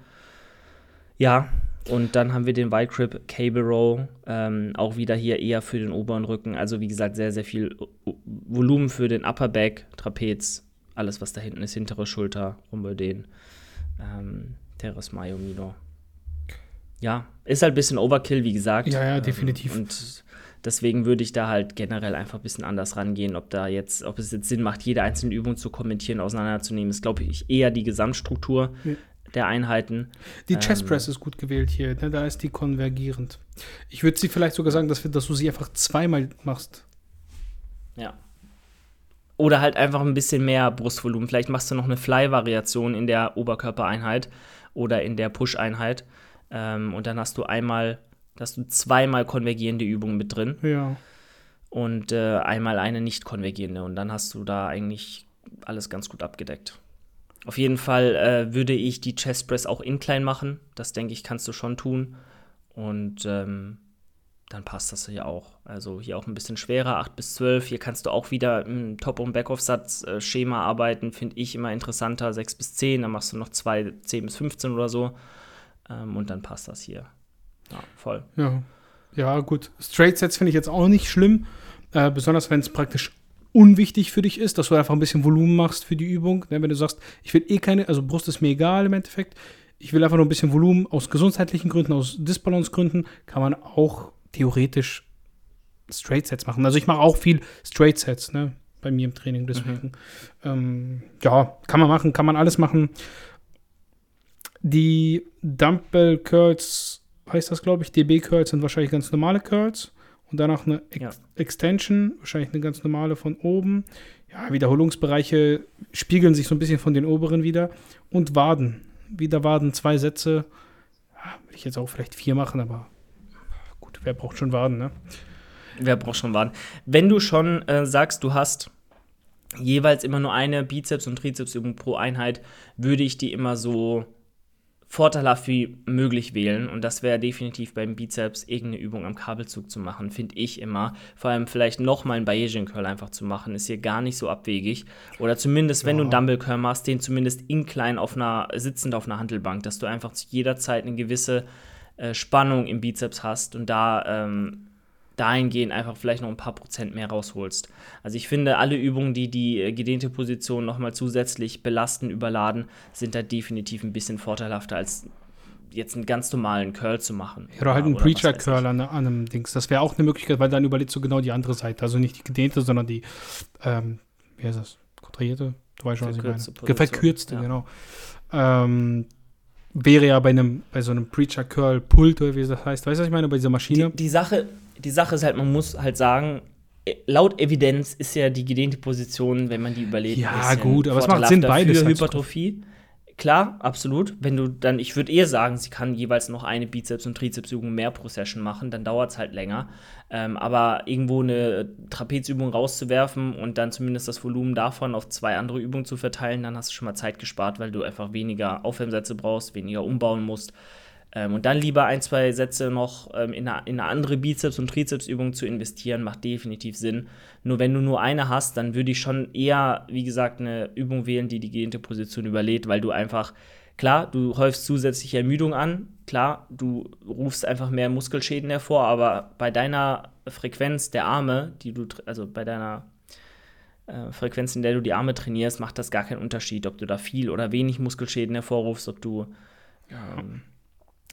Ja, und dann haben wir den Wide Grip Cable Row, ähm, auch wieder hier eher für den oberen Rücken. Also wie gesagt, sehr, sehr viel Volumen für den Upper Back, Trapez, alles was da hinten ist, hintere Schulter, Rumpelden, ähm, Teres Majomino. Ja, ist halt ein bisschen Overkill, wie gesagt. Ja, ja, definitiv. Ähm, und deswegen würde ich da halt generell einfach ein bisschen anders rangehen, ob da jetzt, ob es jetzt Sinn macht, jede einzelne Übung zu kommentieren, auseinanderzunehmen, ist, glaube ich, eher die Gesamtstruktur Ja. Der Einheiten. Die Chest Ähm, Press ist gut gewählt hier, ne? da ist die konvergierend. Ich würde sie vielleicht sogar sagen, dass, wir, dass du sie einfach zweimal machst. Ja. Oder halt einfach ein bisschen mehr Brustvolumen. Vielleicht machst du noch eine Fly-Variation in der Oberkörpereinheit oder in der Push-Einheit. Ähm, und dann hast du einmal, hast du zweimal konvergierende Übungen mit drin Ja. und äh, einmal eine nicht konvergierende. Und dann hast du da eigentlich alles ganz gut abgedeckt. Auf jeden Fall äh, würde ich die Chest Press auch incline machen. Das denke ich, kannst du schon tun. Und ähm, dann passt das hier auch. Also hier auch ein bisschen schwerer, 8 bis 12. Hier kannst du auch wieder im Top- und Backoff-Satz-Schema arbeiten. Finde ich immer interessanter, 6 bis 10. Dann machst du noch zwei 10 bis 15 oder so. Ähm, und dann passt das hier. Ja, voll. Ja. Ja, gut. Straight Sets finde ich jetzt auch nicht schlimm. Äh, besonders wenn es praktisch unwichtig für dich ist, dass du einfach ein bisschen Volumen machst für die Übung. Ne, wenn du sagst, ich will eh keine, also Brust ist mir egal im Endeffekt. Ich will einfach nur ein bisschen Volumen aus gesundheitlichen Gründen, aus Disbalance-Gründen, kann man auch theoretisch Straight Sets machen. Also ich mache auch viel Straight Sets, ne? Bei mir im Training, deswegen. Ähm, ja, kann man machen, kann man alles machen. Die Dumbbell Curls, heißt das, glaube ich, DB Curls sind wahrscheinlich ganz normale Curls. Und danach eine Ex Ja. Extension, wahrscheinlich eine ganz normale von oben. Ja, Wiederholungsbereiche spiegeln sich so ein bisschen von den oberen wieder. Und Waden. Wieder Waden, zwei Sätze. Ja, will ich jetzt auch vielleicht vier machen, aber gut, wer braucht schon Waden, ne? Wer braucht schon warten? Wenn du schon äh, sagst, du hast jeweils immer nur eine Bizeps- und Trizepsübung pro Einheit, würde ich die immer so vorteilhaft wie möglich wählen. Und das wäre definitiv beim Bizeps irgendeine Übung am Kabelzug zu machen, finde ich immer. Vor allem vielleicht nochmal einen Bayesian Curl einfach zu machen, ist hier gar nicht so abwegig. Oder zumindest, wenn du einen Ja. Dumbbell Curl machst, den zumindest incline auf einer, sitzend auf einer Handelbank, dass du einfach zu jeder Zeit eine gewisse äh, Spannung im Bizeps hast und da ähm, dahingehend einfach vielleicht noch ein paar Prozent mehr rausholst. Also ich finde, alle Übungen, die die äh, gedehnte Position nochmal zusätzlich belasten, überladen, sind da definitiv ein bisschen vorteilhafter als jetzt einen ganz normalen Curl zu machen. Ja, oder halt einen Oder was Preacher weiß Curl an, an einem Dings. Das wäre auch eine Möglichkeit, weil dann überlegst du genau die andere Seite. Also nicht die gedehnte, sondern die, ähm, wie heißt das? Kontrahierte? Du weißt schon, was ich meine. Position, Verkürzte, ja. genau. Ähm, wäre ja bei einem, bei so einem Preacher Curl Pult oder wie das heißt. Weißt du, was ich meine? Bei dieser Maschine. Die, die, Sache, die Sache ist halt, man muss halt sagen, äh, laut Evidenz ist ja die gedehnte Position, wenn man die überlegt, Ja, gut, aber es macht Sinn, beides Für halt Hypertrophie. klar, absolut. Wenn du dann, ich würde eher sagen, sie kann jeweils noch eine Bizeps- und Trizepsübung mehr pro Session machen, dann dauert es halt länger. Ähm, aber irgendwo eine Trapezübung rauszuwerfen und dann zumindest das Volumen davon auf zwei andere Übungen zu verteilen, dann hast du schon mal Zeit gespart, weil du einfach weniger Aufwärmsätze brauchst, weniger umbauen musst. Ähm, und dann lieber ein, zwei Sätze noch ähm, in, eine, in, eine, andere Bizeps- und Trizepsübung zu investieren, macht definitiv Sinn. Nur wenn du nur eine hast, dann würde ich schon eher, wie gesagt, eine Übung wählen, die die gedehnte Position überlädt, weil du einfach, klar, du häufst zusätzliche Ermüdung an, klar, du rufst einfach mehr Muskelschäden hervor, aber bei deiner Frequenz der Arme, die du, also bei deiner äh, Frequenz, in der du die Arme trainierst, macht das gar keinen Unterschied, ob du da viel oder wenig Muskelschäden hervorrufst, ob du ähm,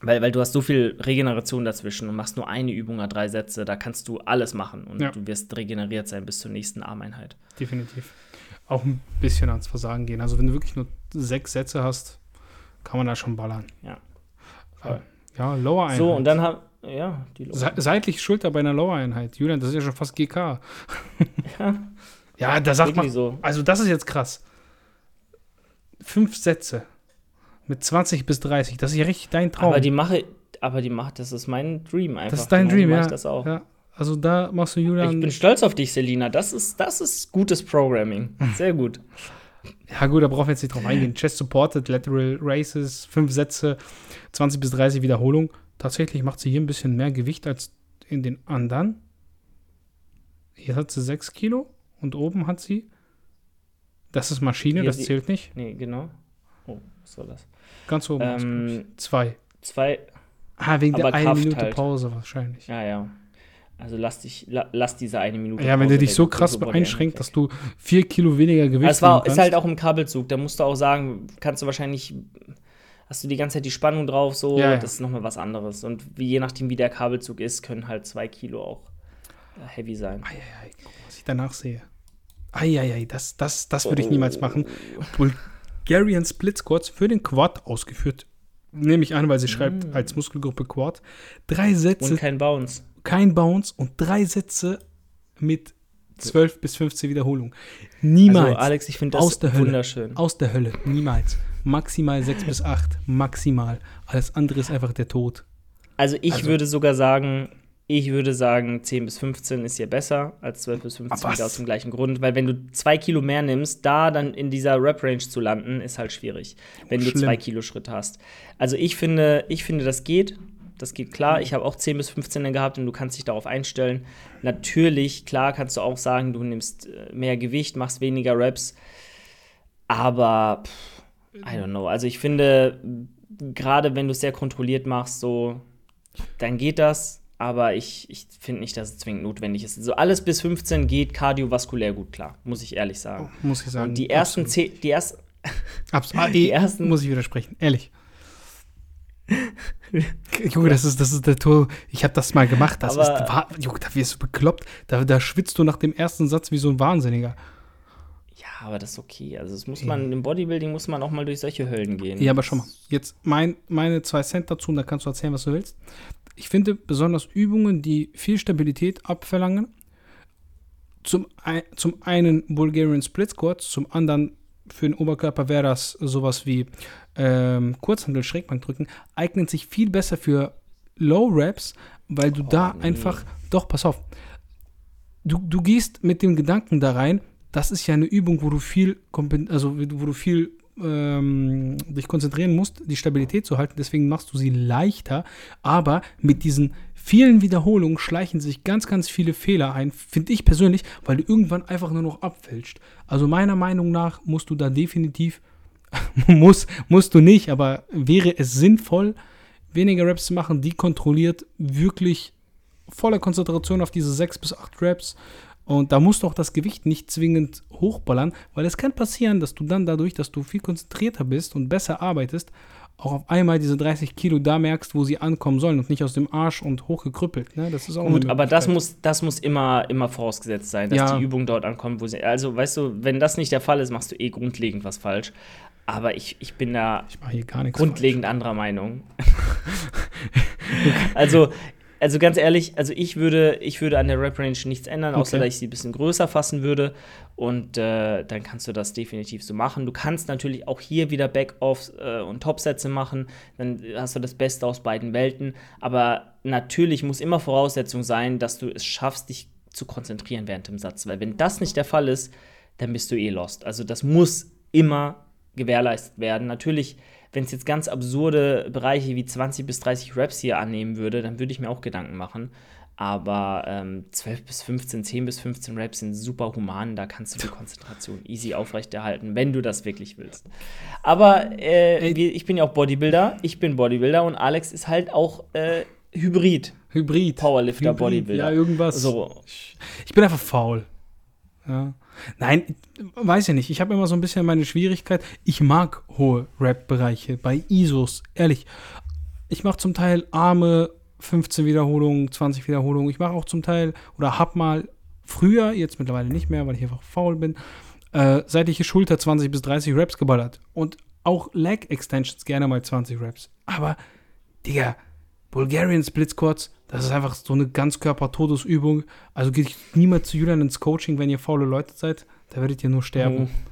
weil, weil du hast so viel Regeneration dazwischen und machst nur eine Übung oder drei Sätze, da kannst du alles machen und ja. du wirst regeneriert sein bis zur nächsten Armeinheit. Definitiv. Auch ein bisschen ans Versagen gehen. Also wenn du wirklich nur sechs Sätze hast, kann man da schon ballern. Ja. Voll. Ja, Lower-Einheit. So, und dann haben, ja, die Lower Seitlich Schulter bei einer Lower-Einheit. Julian, das ist ja schon fast GK. ja. (laughs) Ja, da sagt man, so. also das ist jetzt krass. Fünf Sätze mit 20 bis 30. Das ist ja richtig dein Traum. Aber die mache, aber die macht, das ist mein Dream einfach. Das ist dein Dream, ja. das auch. ja. Also da machst du Julian. Ich bin stolz auf dich, Selina. Das ist, das ist gutes Programming. (laughs) Sehr gut. Ja, gut, da brauchen wir jetzt nicht drauf eingehen. Chest Supported, Lateral Races, fünf Sätze, 20 bis 30 Wiederholungen. Tatsächlich macht sie hier ein bisschen mehr Gewicht als in den anderen. Hier hat sie 6 Kilo und oben hat sie. Das ist Maschine, hier das zählt nicht. Nee, genau. Oh, was soll das? Ganz oben. Ähm, zwei. Zwei. Ah, wegen der einen Minute halt. Pause wahrscheinlich. Ja, ja. Also lass dich, la, lass diese eine Minute. Ja, wenn du dich so krass einschränkt, dass du vier Kilo weniger Gewicht hast. Also es ist halt auch im Kabelzug. Da musst du auch sagen, kannst du wahrscheinlich, hast du die ganze Zeit die Spannung drauf, so, ja, ja. das ist nochmal was anderes. Und wie, je nachdem, wie der Kabelzug ist, können halt zwei Kilo auch äh, heavy sein. Eieiei, guck, was ich danach sehe. Eieiei, das, das, das würde ich niemals machen. Obwohl Bulgarian Split Squats für den Quad ausgeführt. Nehme ich an, weil sie schreibt mm. als Muskelgruppe Quad. Drei Sätze. Und kein Bounce. Kein Bounce und drei Sätze mit 12 bis 15 Wiederholungen. Niemals. Also Alex, ich finde das aus der Hölle, wunderschön. Aus der Hölle. Niemals. Maximal 6 bis 8. Maximal. Alles andere ist einfach der Tod. Also ich also, würde sogar sagen, ich würde sagen, 10 bis 15 ist ja besser als 12 bis 15 wieder aus dem gleichen Grund, weil wenn du zwei Kilo mehr nimmst, da dann in dieser Rep-Range zu landen, ist halt schwierig, wenn Schlimm. du zwei Kilo Schritt hast. Also ich finde, ich finde, das geht. Das geht klar. Ich habe auch 10 bis 15 gehabt und du kannst dich darauf einstellen. Natürlich, klar, kannst du auch sagen, du nimmst äh, mehr Gewicht, machst weniger Reps. Aber, pff, I don't know. Also ich finde, gerade wenn du es sehr kontrolliert machst, so, dann geht das aber ich, ich finde nicht, dass es zwingend notwendig ist. So alles bis 15 geht kardiovaskulär gut klar, muss ich ehrlich sagen. Oh, muss ich sagen. Und die ersten zehn, die ersten Abs (laughs) ah, die ersten muss ich widersprechen, ehrlich. Junge, das ist, das ist der Tour. Ich habe das mal gemacht. Das aber, ist, Junge, da wirst du bekloppt. Da, da schwitzt du nach dem ersten Satz wie so ein Wahnsinniger. Ja, aber das ist okay. Also, das muss man, im Bodybuilding muss man auch mal durch solche Höllen gehen. Ja, aber schon mal. Jetzt mein, meine zwei Cent dazu und da kannst du erzählen, was du willst ich finde besonders Übungen, die viel Stabilität abverlangen, zum, zum einen Bulgarian Split Squats, zum anderen für den Oberkörper wäre das sowas wie ähm, Kurzhandel, Schrägbankdrücken, eignen sich viel besser für Low Reps, weil du oh, da nee. einfach, doch, pass auf, du, du gehst mit dem Gedanken da rein, das ist ja eine Übung, wo du viel, also wo du viel ähm, dich konzentrieren musst, die Stabilität zu halten. Deswegen machst du sie leichter. Aber mit diesen vielen Wiederholungen schleichen sich ganz, ganz viele Fehler ein, finde ich persönlich, weil du irgendwann einfach nur noch abfälscht. Also meiner Meinung nach musst du da definitiv, (laughs) muss, musst du nicht, aber wäre es sinnvoll, weniger Raps zu machen, die kontrolliert wirklich voller Konzentration auf diese 6 bis 8 Raps und da musst du auch das Gewicht nicht zwingend hochballern, weil es kann passieren, dass du dann dadurch, dass du viel konzentrierter bist und besser arbeitest, auch auf einmal diese 30 Kilo da merkst, wo sie ankommen sollen und nicht aus dem Arsch und hochgekrüppelt. Ne? Das ist auch Gut, aber das muss, das muss immer, immer vorausgesetzt sein, dass ja. die Übung dort ankommt, wo sie. Also, weißt du, wenn das nicht der Fall ist, machst du eh grundlegend was falsch. Aber ich, ich bin da ich grundlegend falsch. anderer Meinung. (laughs) also, also ganz ehrlich, also ich würde, ich würde an der Rep-Range nichts ändern, außer Okay. dass ich sie ein bisschen größer fassen würde. Und äh, dann kannst du das definitiv so machen. Du kannst natürlich auch hier wieder Back-Offs äh, und Top-Sätze machen. Dann hast du das Beste aus beiden Welten. Aber natürlich muss immer Voraussetzung sein, dass du es schaffst, dich zu konzentrieren während dem Satz. Weil wenn das nicht der Fall ist, dann bist du eh lost. Also das muss immer gewährleistet werden. Natürlich, wenn es jetzt ganz absurde Bereiche wie 20 bis 30 Reps hier annehmen würde, dann würde ich mir auch Gedanken machen. Aber ähm, 12 bis 15, 10 bis 15 Reps sind super human. Da kannst du die Konzentration easy aufrechterhalten, wenn du das wirklich willst. Aber äh, ich bin ja auch Bodybuilder. Ich bin Bodybuilder und Alex ist halt auch äh, Hybrid. Hybrid. Powerlifter, Hybrid, Bodybuilder. Ja, irgendwas. So. Ich, ich bin einfach faul. Ja. Nein, weiß ich nicht. Ich habe immer so ein bisschen meine Schwierigkeit. Ich mag hohe Rap-Bereiche bei ISOs. Ehrlich. Ich mache zum Teil Arme 15 Wiederholungen, 20 Wiederholungen. Ich mache auch zum Teil oder hab mal früher, jetzt mittlerweile nicht mehr, weil ich einfach faul bin, äh, seitliche Schulter 20 bis 30 Reps geballert. Und auch Leg Extensions gerne mal 20 Reps. Aber, Digga, Bulgarian Split Squats, das ist einfach so eine Ganzkörper-Todesübung. Also geht niemals zu Julian ins Coaching, wenn ihr faule Leute seid. Da werdet ihr nur sterben. Mhm. (laughs)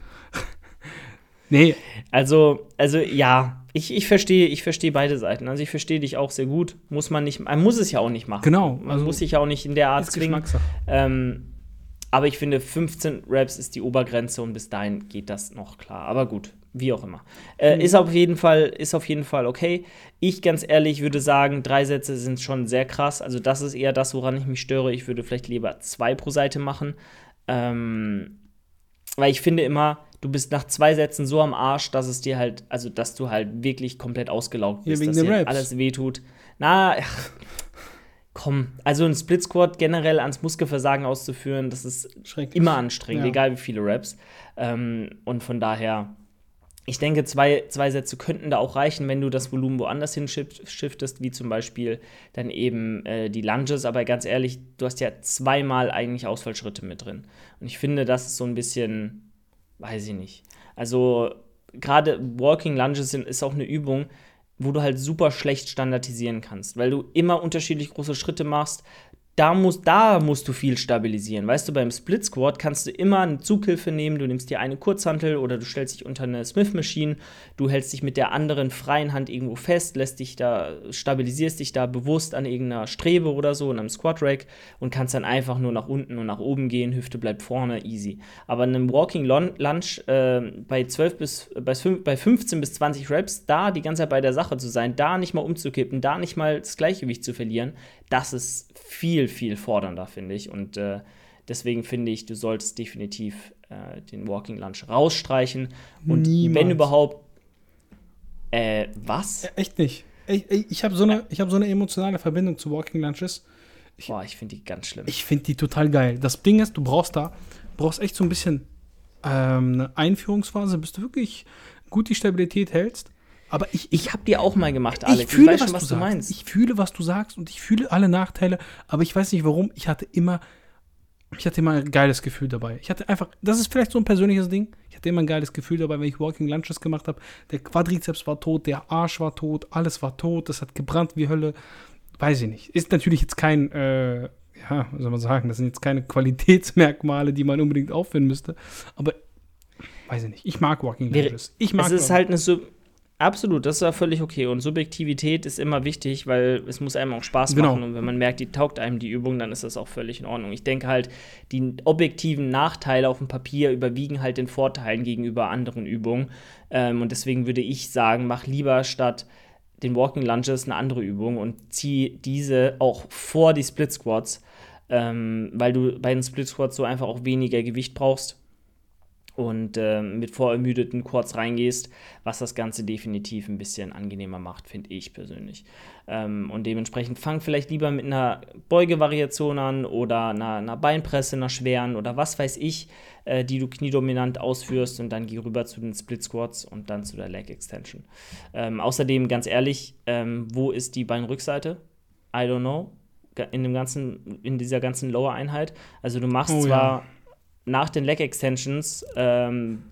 Nee, Also, also ja, ich, ich verstehe, ich verstehe beide Seiten. Also ich verstehe dich auch sehr gut. Muss man nicht, man muss es ja auch nicht machen. Genau, Man also- muss sich ja auch nicht in der Art zwingen. Ähm, aber ich finde, 15 Raps ist die Obergrenze und bis dahin geht das noch klar. Aber gut, wie auch immer. Äh, Mhm. ist, auf jeden Fall, ist auf jeden Fall okay. Ich ganz ehrlich würde sagen, drei Sätze sind schon sehr krass. Also das ist eher das, woran ich mich störe. Ich würde vielleicht lieber zwei pro Seite machen. Ähm, weil ich finde immer, du bist nach zwei Sätzen so am Arsch, dass es dir halt, also dass du halt wirklich komplett ausgelaugt Ja, bist, wegen dass dir alles wehtut. Na, ach, (laughs) komm, also ein Split Squat generell ans Muskelversagen auszuführen, das ist immer anstrengend, Ja. egal wie viele Raps. Ähm, und von daher, ich denke, zwei, zwei Sätze könnten da auch reichen, wenn du das Volumen woanders hin shift- shiftest, wie zum Beispiel dann eben äh, die Lunges. Aber ganz ehrlich, du hast ja zweimal eigentlich Ausfallschritte mit drin. Und ich finde, das ist so ein bisschen, weiß ich nicht. Also gerade Walking Lunges sind, ist auch eine Übung, wo du halt super schlecht standardisieren kannst, weil du immer unterschiedlich große Schritte machst. Da, musst, da musst du viel stabilisieren. Weißt du, beim Split Squat kannst du immer eine Zughilfe nehmen. Du nimmst dir eine Kurzhantel oder du stellst dich unter eine Smith Machine. Du hältst dich mit der anderen freien Hand irgendwo fest, lässt dich da, stabilisierst dich da bewusst an irgendeiner Strebe oder so, in einem Squat Rack und kannst dann einfach nur nach unten und nach oben gehen. Hüfte bleibt vorne, easy. Aber in einem Walking Lunge äh, bei 12 bis bei, fünf- bei 15 bis 20 Reps, da die ganze Zeit bei der Sache zu sein, da nicht mal umzukippen, da nicht mal das Gleichgewicht zu verlieren, das ist viel, viel fordernder, finde ich. Und äh, deswegen finde ich, du solltest definitiv äh, den Walking Lunge rausstreichen. Und Niemals. wenn überhaupt. Äh, was? Ja, Echt nicht. Ich, ich, ich habe so, eine- ich hab so eine emotionale Verbindung zu Walking Lunches. Boah, ich finde die ganz schlimm. Ich finde die total geil. Das Ding ist, du brauchst da, brauchst echt so ein bisschen ähm, eine Einführungsphase, bis du wirklich gut die Stabilität hältst. Aber ich, ich habe die auch mal gemacht, Alex. ich fühle, weiß was, schon, du, was du sagst. meinst. Ich fühle, was du sagst und ich fühle alle Nachteile, aber ich weiß nicht warum. Ich hatte immer, ich hatte immer ein geiles Gefühl dabei. Ich hatte einfach, das ist vielleicht so ein persönliches Ding. Ich hatte immer ein geiles Gefühl dabei, wenn ich Walking Lunches gemacht habe. Der Quadrizeps war tot, der Arsch war tot, alles war tot, das hat gebrannt wie Hölle. Weiß ich nicht. Ist natürlich jetzt kein, äh, ja, was soll man sagen, das sind jetzt keine Qualitätsmerkmale, die man unbedingt auffinden müsste. Aber weiß ich nicht. Ich mag Walking Lunches. Ich mag es ist halt eine Sub Absolut, das ist ja völlig okay. Und Subjektivität ist immer wichtig, weil es muss einem auch Spaß Genau. machen. Und wenn man merkt, die taugt einem die Übung, dann ist das auch völlig in Ordnung. Ich denke halt, die objektiven Nachteile auf dem Papier überwiegen halt den Vorteilen gegenüber anderen Übungen. Ähm, und deswegen würde ich sagen, mach lieber statt den Walking Lunges eine andere Übung und zieh diese auch vor die Split Squats, ähm, weil du bei den Split Squats so einfach auch weniger Gewicht brauchst und ähm, mit vorermüdeten Quads reingehst, was das Ganze definitiv ein bisschen angenehmer macht, finde ich persönlich. Ähm, und dementsprechend fang vielleicht lieber mit einer Beugevariation an oder einer, einer Beinpresse, einer schweren oder was weiß ich, äh, die du kniedominant ausführst und dann geh rüber zu den Split Squats und dann zu der Leg Extension. Ähm, außerdem, ganz ehrlich, ähm, wo ist die Beinrückseite? I don't know. In, dem ganzen, in dieser ganzen Lower-Einheit. Also du machst Oh ja. Nach den Leg Extensions ähm,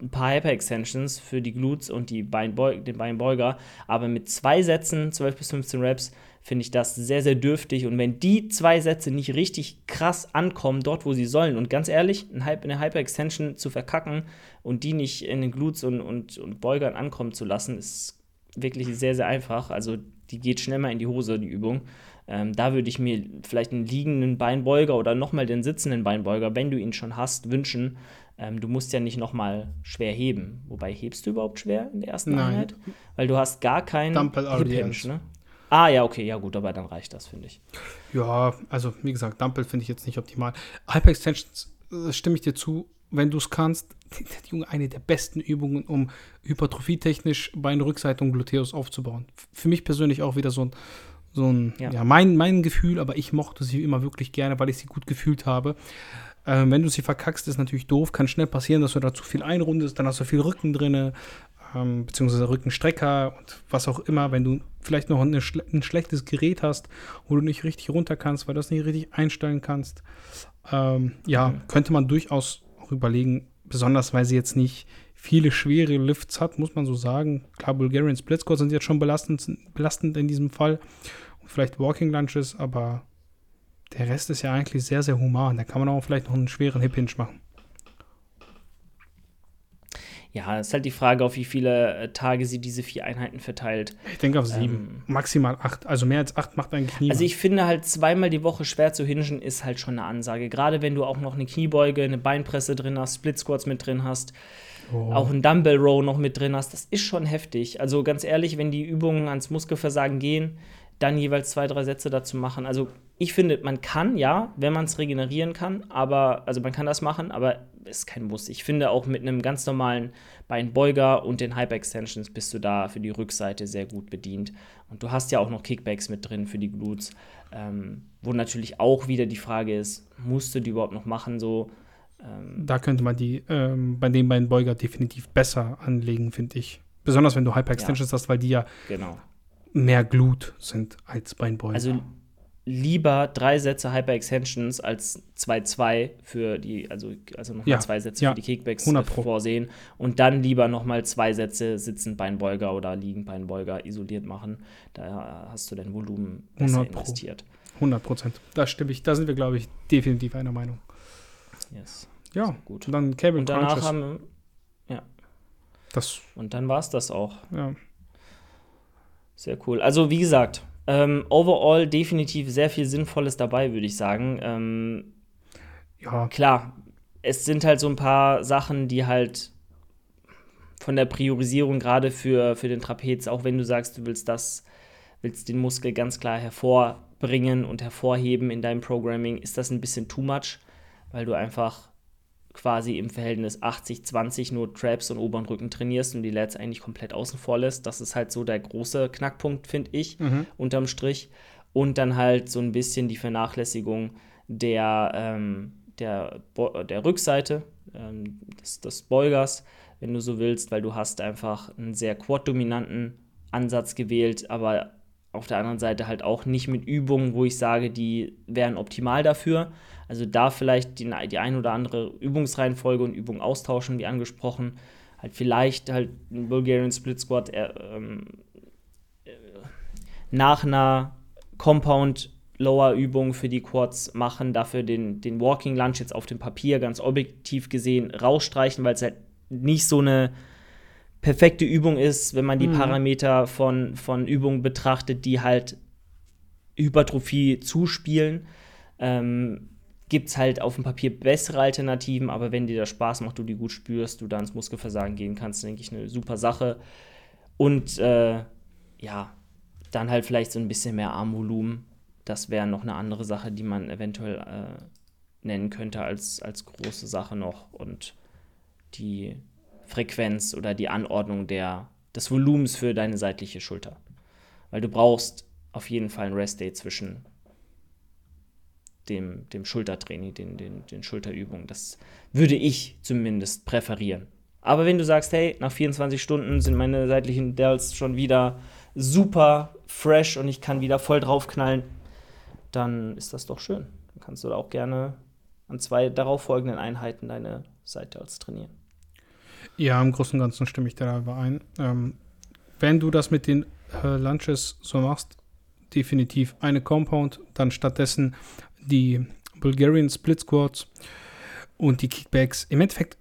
ein paar Hyper-Extensions für die Glutes und die Beinbeug den Beinbeuger, aber mit zwei Sätzen, 12 bis 15 Reps, finde ich das sehr, sehr dürftig. Und wenn die zwei Sätze nicht richtig krass ankommen, dort, wo sie sollen, und ganz ehrlich, eine Hyper-Extension zu verkacken und die nicht in den Glutes und, und, und Beugern ankommen zu lassen, ist wirklich sehr, sehr einfach. Also die geht schnell mal in die Hose, die Übung. Ähm, da würde ich mir vielleicht einen liegenden Beinbeuger oder nochmal den sitzenden Beinbeuger, wenn du ihn schon hast, wünschen. Ähm, du musst ja nicht nochmal schwer heben. Wobei hebst du überhaupt schwer in der ersten Nein. Einheit? Weil du hast gar keinen Hip Hinge, ne? Ah, ja, okay, ja gut, aber dann reicht das, finde ich. Ja, also wie gesagt, Dumbbell finde ich jetzt nicht optimal. Hyperextensions äh, stimme ich dir zu, wenn du es kannst. (laughs) Junge, eine der besten Übungen, um hypertrophietechnisch Beinrückseite und Gluteus aufzubauen. Für mich persönlich auch wieder so ein, so ein ja. ja, mein, mein Gefühl, aber ich mochte sie immer wirklich gerne, weil ich sie gut gefühlt habe. Ähm, wenn du sie verkackst, ist natürlich doof, kann schnell passieren, dass du da zu viel einrundest, dann hast du viel Rücken drin, ähm, beziehungsweise Rückenstrecker und was auch immer, wenn du vielleicht noch eine, ein schlechtes Gerät hast, wo du nicht richtig runter kannst, weil du das nicht richtig einstellen kannst. Ähm, ja, mhm. könnte man durchaus auch überlegen, besonders weil sie jetzt nicht viele schwere Lifts hat, muss man so sagen. Klar, Bulgarian Split Squats sind jetzt schon belastend, belastend in diesem Fall. Und vielleicht Walking Lunges, aber der Rest ist ja eigentlich sehr, sehr human. Da kann man auch vielleicht noch einen schweren Hip Hinge machen. Ja, ist halt die Frage, auf wie viele äh, Tage sie diese vier Einheiten verteilt. Ich denke auf sieben. Ähm, Maximal acht. Also mehr als acht macht eigentlich niemand. Also ich finde halt zweimal die Woche schwer zu hingen ist halt schon eine Ansage. Gerade wenn du auch noch eine Kniebeuge, eine Beinpresse drin hast, Split Squats mit drin hast, oh. auch ein Dumbbell Row noch mit drin hast. Das ist schon heftig. Also ganz ehrlich, wenn die Übungen ans Muskelversagen gehen, dann jeweils zwei, drei Sätze dazu machen. Also ich finde, man kann, ja, wenn man es regenerieren kann, aber, also man kann das machen, aber ist kein Muss. Ich finde auch mit einem ganz normalen Beinbeuger und den Hyper-Extensions bist du da für die Rückseite sehr gut bedient. Und du hast ja auch noch Kickbacks mit drin für die Glutes, ähm, wo natürlich auch wieder die Frage ist, musst du die überhaupt noch machen, so. Ähm, da könnte man die ähm, bei den Beinbeuger definitiv besser anlegen, finde ich. Besonders wenn du Hyper-Extensions ja. hast, weil die ja genau. mehr Glut sind als Beinbeuger. Also lieber drei Sätze Hyper-Extensions als zwei, zwei für die, also, also nochmal ja, zwei Sätze ja, für die Kickbacks vorsehen und dann lieber nochmal zwei Sätze Sitzen-Beinbeuger oder Liegen-Beinbeuger isoliert machen. Da hast du dein Volumen besser investiert. 100 Prozent. Da stimme ich, da sind wir, glaube ich, definitiv einer Meinung. Yes. Ja, gut. Und dann Cable und danach Crunches. haben ja. Das. Und dann war es das auch. Ja. Sehr cool. Also, wie gesagt, ähm, overall definitiv sehr viel Sinnvolles dabei, würde ich sagen. Ähm, ja. Klar, es sind halt so ein paar Sachen, die halt von der Priorisierung gerade für, für den Trapez, auch wenn du sagst, du willst das, willst den Muskel ganz klar hervorbringen und hervorheben in deinem Programming, ist das ein bisschen too much, weil du einfach quasi im Verhältnis 80-20 nur Traps und oberen Rücken trainierst und die Lats eigentlich komplett außen vor lässt. Das ist halt so der große Knackpunkt, finde ich, mhm. unterm Strich. Und dann halt so ein bisschen die Vernachlässigung der, ähm, der, der Rückseite ähm, des, des Beugers, wenn du so willst, weil du hast einfach einen sehr quad-dominanten Ansatz gewählt, aber auf der anderen Seite halt auch nicht mit Übungen, wo ich sage, die wären optimal dafür. Also da vielleicht die, die ein oder andere Übungsreihenfolge und Übung austauschen, wie angesprochen. Halt vielleicht halt einen Bulgarian Split Squat äh, ähm, äh, nach einer Compound Lower Übung für die Quads machen, dafür den, den Walking Lunge jetzt auf dem Papier ganz objektiv gesehen rausstreichen, weil es halt nicht so eine perfekte Übung ist, wenn man die mhm. Parameter von, von Übungen betrachtet, die halt Hypertrophie zuspielen. Ähm, gibt es halt auf dem Papier bessere Alternativen, aber wenn dir das Spaß macht, du die gut spürst, du da ins Muskelversagen gehen kannst, denke ich, eine super Sache. Und äh, ja, dann halt vielleicht so ein bisschen mehr Armvolumen. Das wäre noch eine andere Sache, die man eventuell äh, nennen könnte als, als große Sache noch. Und die Frequenz oder die Anordnung der, des Volumens für deine seitliche Schulter. Weil du brauchst auf jeden Fall ein Rest-Day zwischen dem, dem Schultertraining, den, den, den Schulterübungen. Das würde ich zumindest präferieren. Aber wenn du sagst, hey, nach 24 Stunden sind meine seitlichen Dells schon wieder super fresh und ich kann wieder voll draufknallen, dann ist das doch schön. Dann kannst du da auch gerne an zwei darauffolgenden Einheiten deine Seite als trainieren. Ja, im Großen und Ganzen stimme ich da überein. Ähm, wenn du das mit den äh, Lunches so machst, definitiv eine Compound, dann stattdessen die Bulgarian Split Squats und die Kickbacks. Im Endeffekt,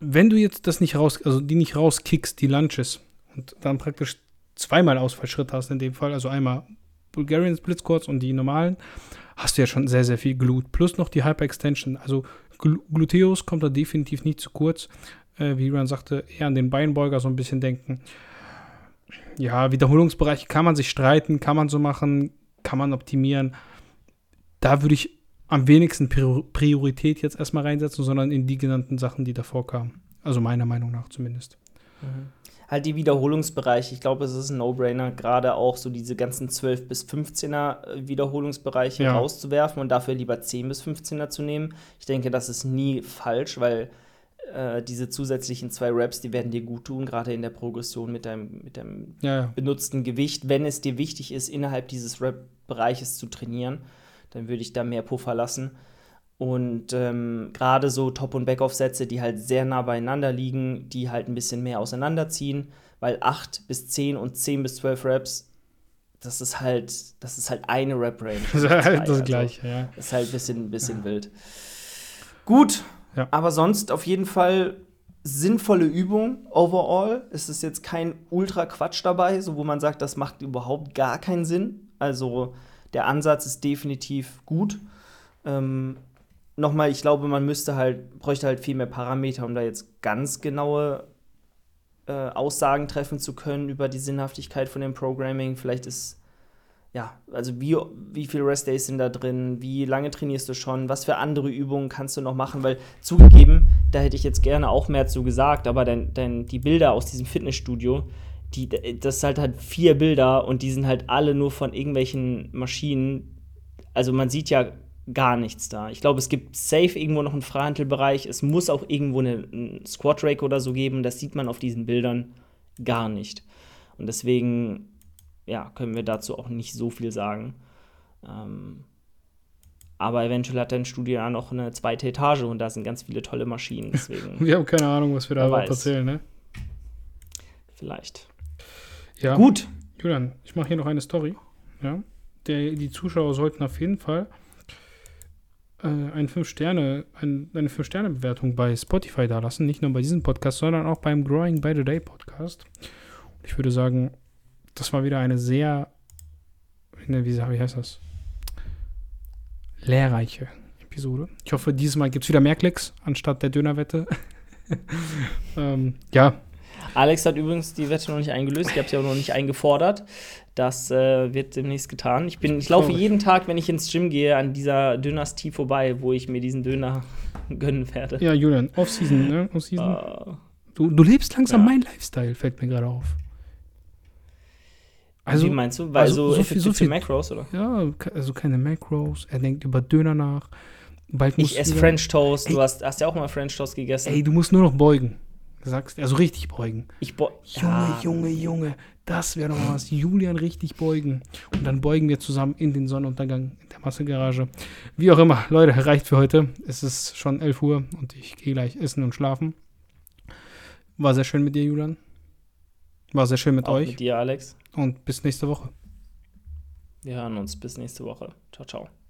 wenn du jetzt das nicht raus, also die nicht rauskickst, die Lunches, und dann praktisch zweimal Ausfallschritt hast in dem Fall, also einmal Bulgarian Split Squats und die normalen, hast du ja schon sehr, sehr viel Glut. Plus noch die Hyperextension. Also Gl Gluteus kommt da definitiv nicht zu kurz. Äh, wie Julian sagte, eher an den Beinbeuger so ein bisschen denken. Ja, Wiederholungsbereich kann man sich streiten, kann man so machen, kann man optimieren. Da würde ich am wenigsten Priorität jetzt erstmal reinsetzen, sondern in die genannten Sachen, die davor kamen. Also meiner Meinung nach zumindest. Mhm halt die Wiederholungsbereiche. Ich glaube, es ist ein No-Brainer, gerade auch so diese ganzen 12 bis 15er äh, Wiederholungsbereiche ja. rauszuwerfen und dafür lieber 10 bis 15er zu nehmen. Ich denke, das ist nie falsch, weil äh, diese zusätzlichen zwei Reps, die werden dir gut tun, gerade in der Progression mit deinem, mit deinem ja, ja. benutzten Gewicht. Wenn es dir wichtig ist, innerhalb dieses Rep-Bereiches zu trainieren, dann würde ich da mehr Puffer lassen. Und ähm, gerade so Top- und Backoff-Sätze, die halt sehr nah beieinander liegen, die halt ein bisschen mehr auseinanderziehen, weil 8 bis 10 und 10 bis 12 Raps, das ist halt, das ist halt eine Rap-Range. Das ist halt das also, Gleiche, ja. Das ist halt ein bisschen, bisschen ja. wild. Gut, ja. aber sonst auf jeden Fall sinnvolle Übung overall. Es ist jetzt kein Ultra-Quatsch dabei, so wo man sagt, das macht überhaupt gar keinen Sinn. Also der Ansatz ist definitiv gut. Ähm, nochmal, ich glaube, man müsste halt, bräuchte halt viel mehr Parameter, um da jetzt ganz genaue äh, Aussagen treffen zu können über die Sinnhaftigkeit von dem Programming. Vielleicht ist, ja, also wie, wie viele Rest-Days sind da drin, wie lange trainierst du schon, was für andere Übungen kannst du noch machen, weil zugegeben, da hätte ich jetzt gerne auch mehr zu gesagt, aber denn, denn die Bilder aus diesem Fitnessstudio, die, das ist halt halt vier Bilder und die sind halt alle nur von irgendwelchen Maschinen. Also man sieht ja gar nichts da. Ich glaube, es gibt safe irgendwo noch einen Freihandelbereich. Es muss auch irgendwo eine, einen Squat Rake oder so geben. Das sieht man auf diesen Bildern gar nicht. Und deswegen, ja, können wir dazu auch nicht so viel sagen. Ähm, aber eventuell hat dein Studio ja noch eine zweite Etage und da sind ganz viele tolle Maschinen. Deswegen. (laughs) wir haben keine Ahnung, was wir da überhaupt erzählen, ne? Vielleicht. Ja. Gut. Julian, ich mache hier noch eine Story. Ja. Der, die Zuschauer sollten auf jeden Fall äh, ein 5 Sterne, ein, eine 5-Sterne-Bewertung bei Spotify da lassen. Nicht nur bei diesem Podcast, sondern auch beim Growing by the Day Podcast. Und ich würde sagen, das war wieder eine sehr, ne, wie, wie heißt das? Lehrreiche Episode. Ich hoffe, dieses Mal gibt es wieder mehr Klicks anstatt der Dönerwette. (laughs) ähm, ja, Alex hat übrigens die Wette noch nicht eingelöst. Ich habe sie auch noch nicht eingefordert. Das äh, wird demnächst getan. Ich, bin, ich laufe jeden Tag, wenn ich ins Gym gehe, an dieser Dynastie vorbei, wo ich mir diesen Döner (laughs) gönnen werde. Ja, Julian, Off-Season, ne? Off-Season. Uh, du, du lebst langsam ja. mein Lifestyle, fällt mir gerade auf. Also, Wie meinst du? Weil also, so, so viel, so viel Macros, oder? Ja, also keine Macros. Er denkt über Döner nach. Bald ich esse French Toast. Ey, du hast, hast ja auch mal French Toast gegessen. Ey, du musst nur noch beugen sagst, also richtig beugen. Ich beu Junge, ja. Junge, Junge, das wäre doch mal was. Julian richtig beugen. Und dann beugen wir zusammen in den Sonnenuntergang in der Massegarage. Wie auch immer, Leute, reicht für heute. Es ist schon 11 Uhr und ich gehe gleich essen und schlafen. War sehr schön mit dir, Julian. War sehr schön mit Auch euch. Mit dir, Alex. Und bis nächste Woche. Wir hören uns bis nächste Woche. Ciao, ciao.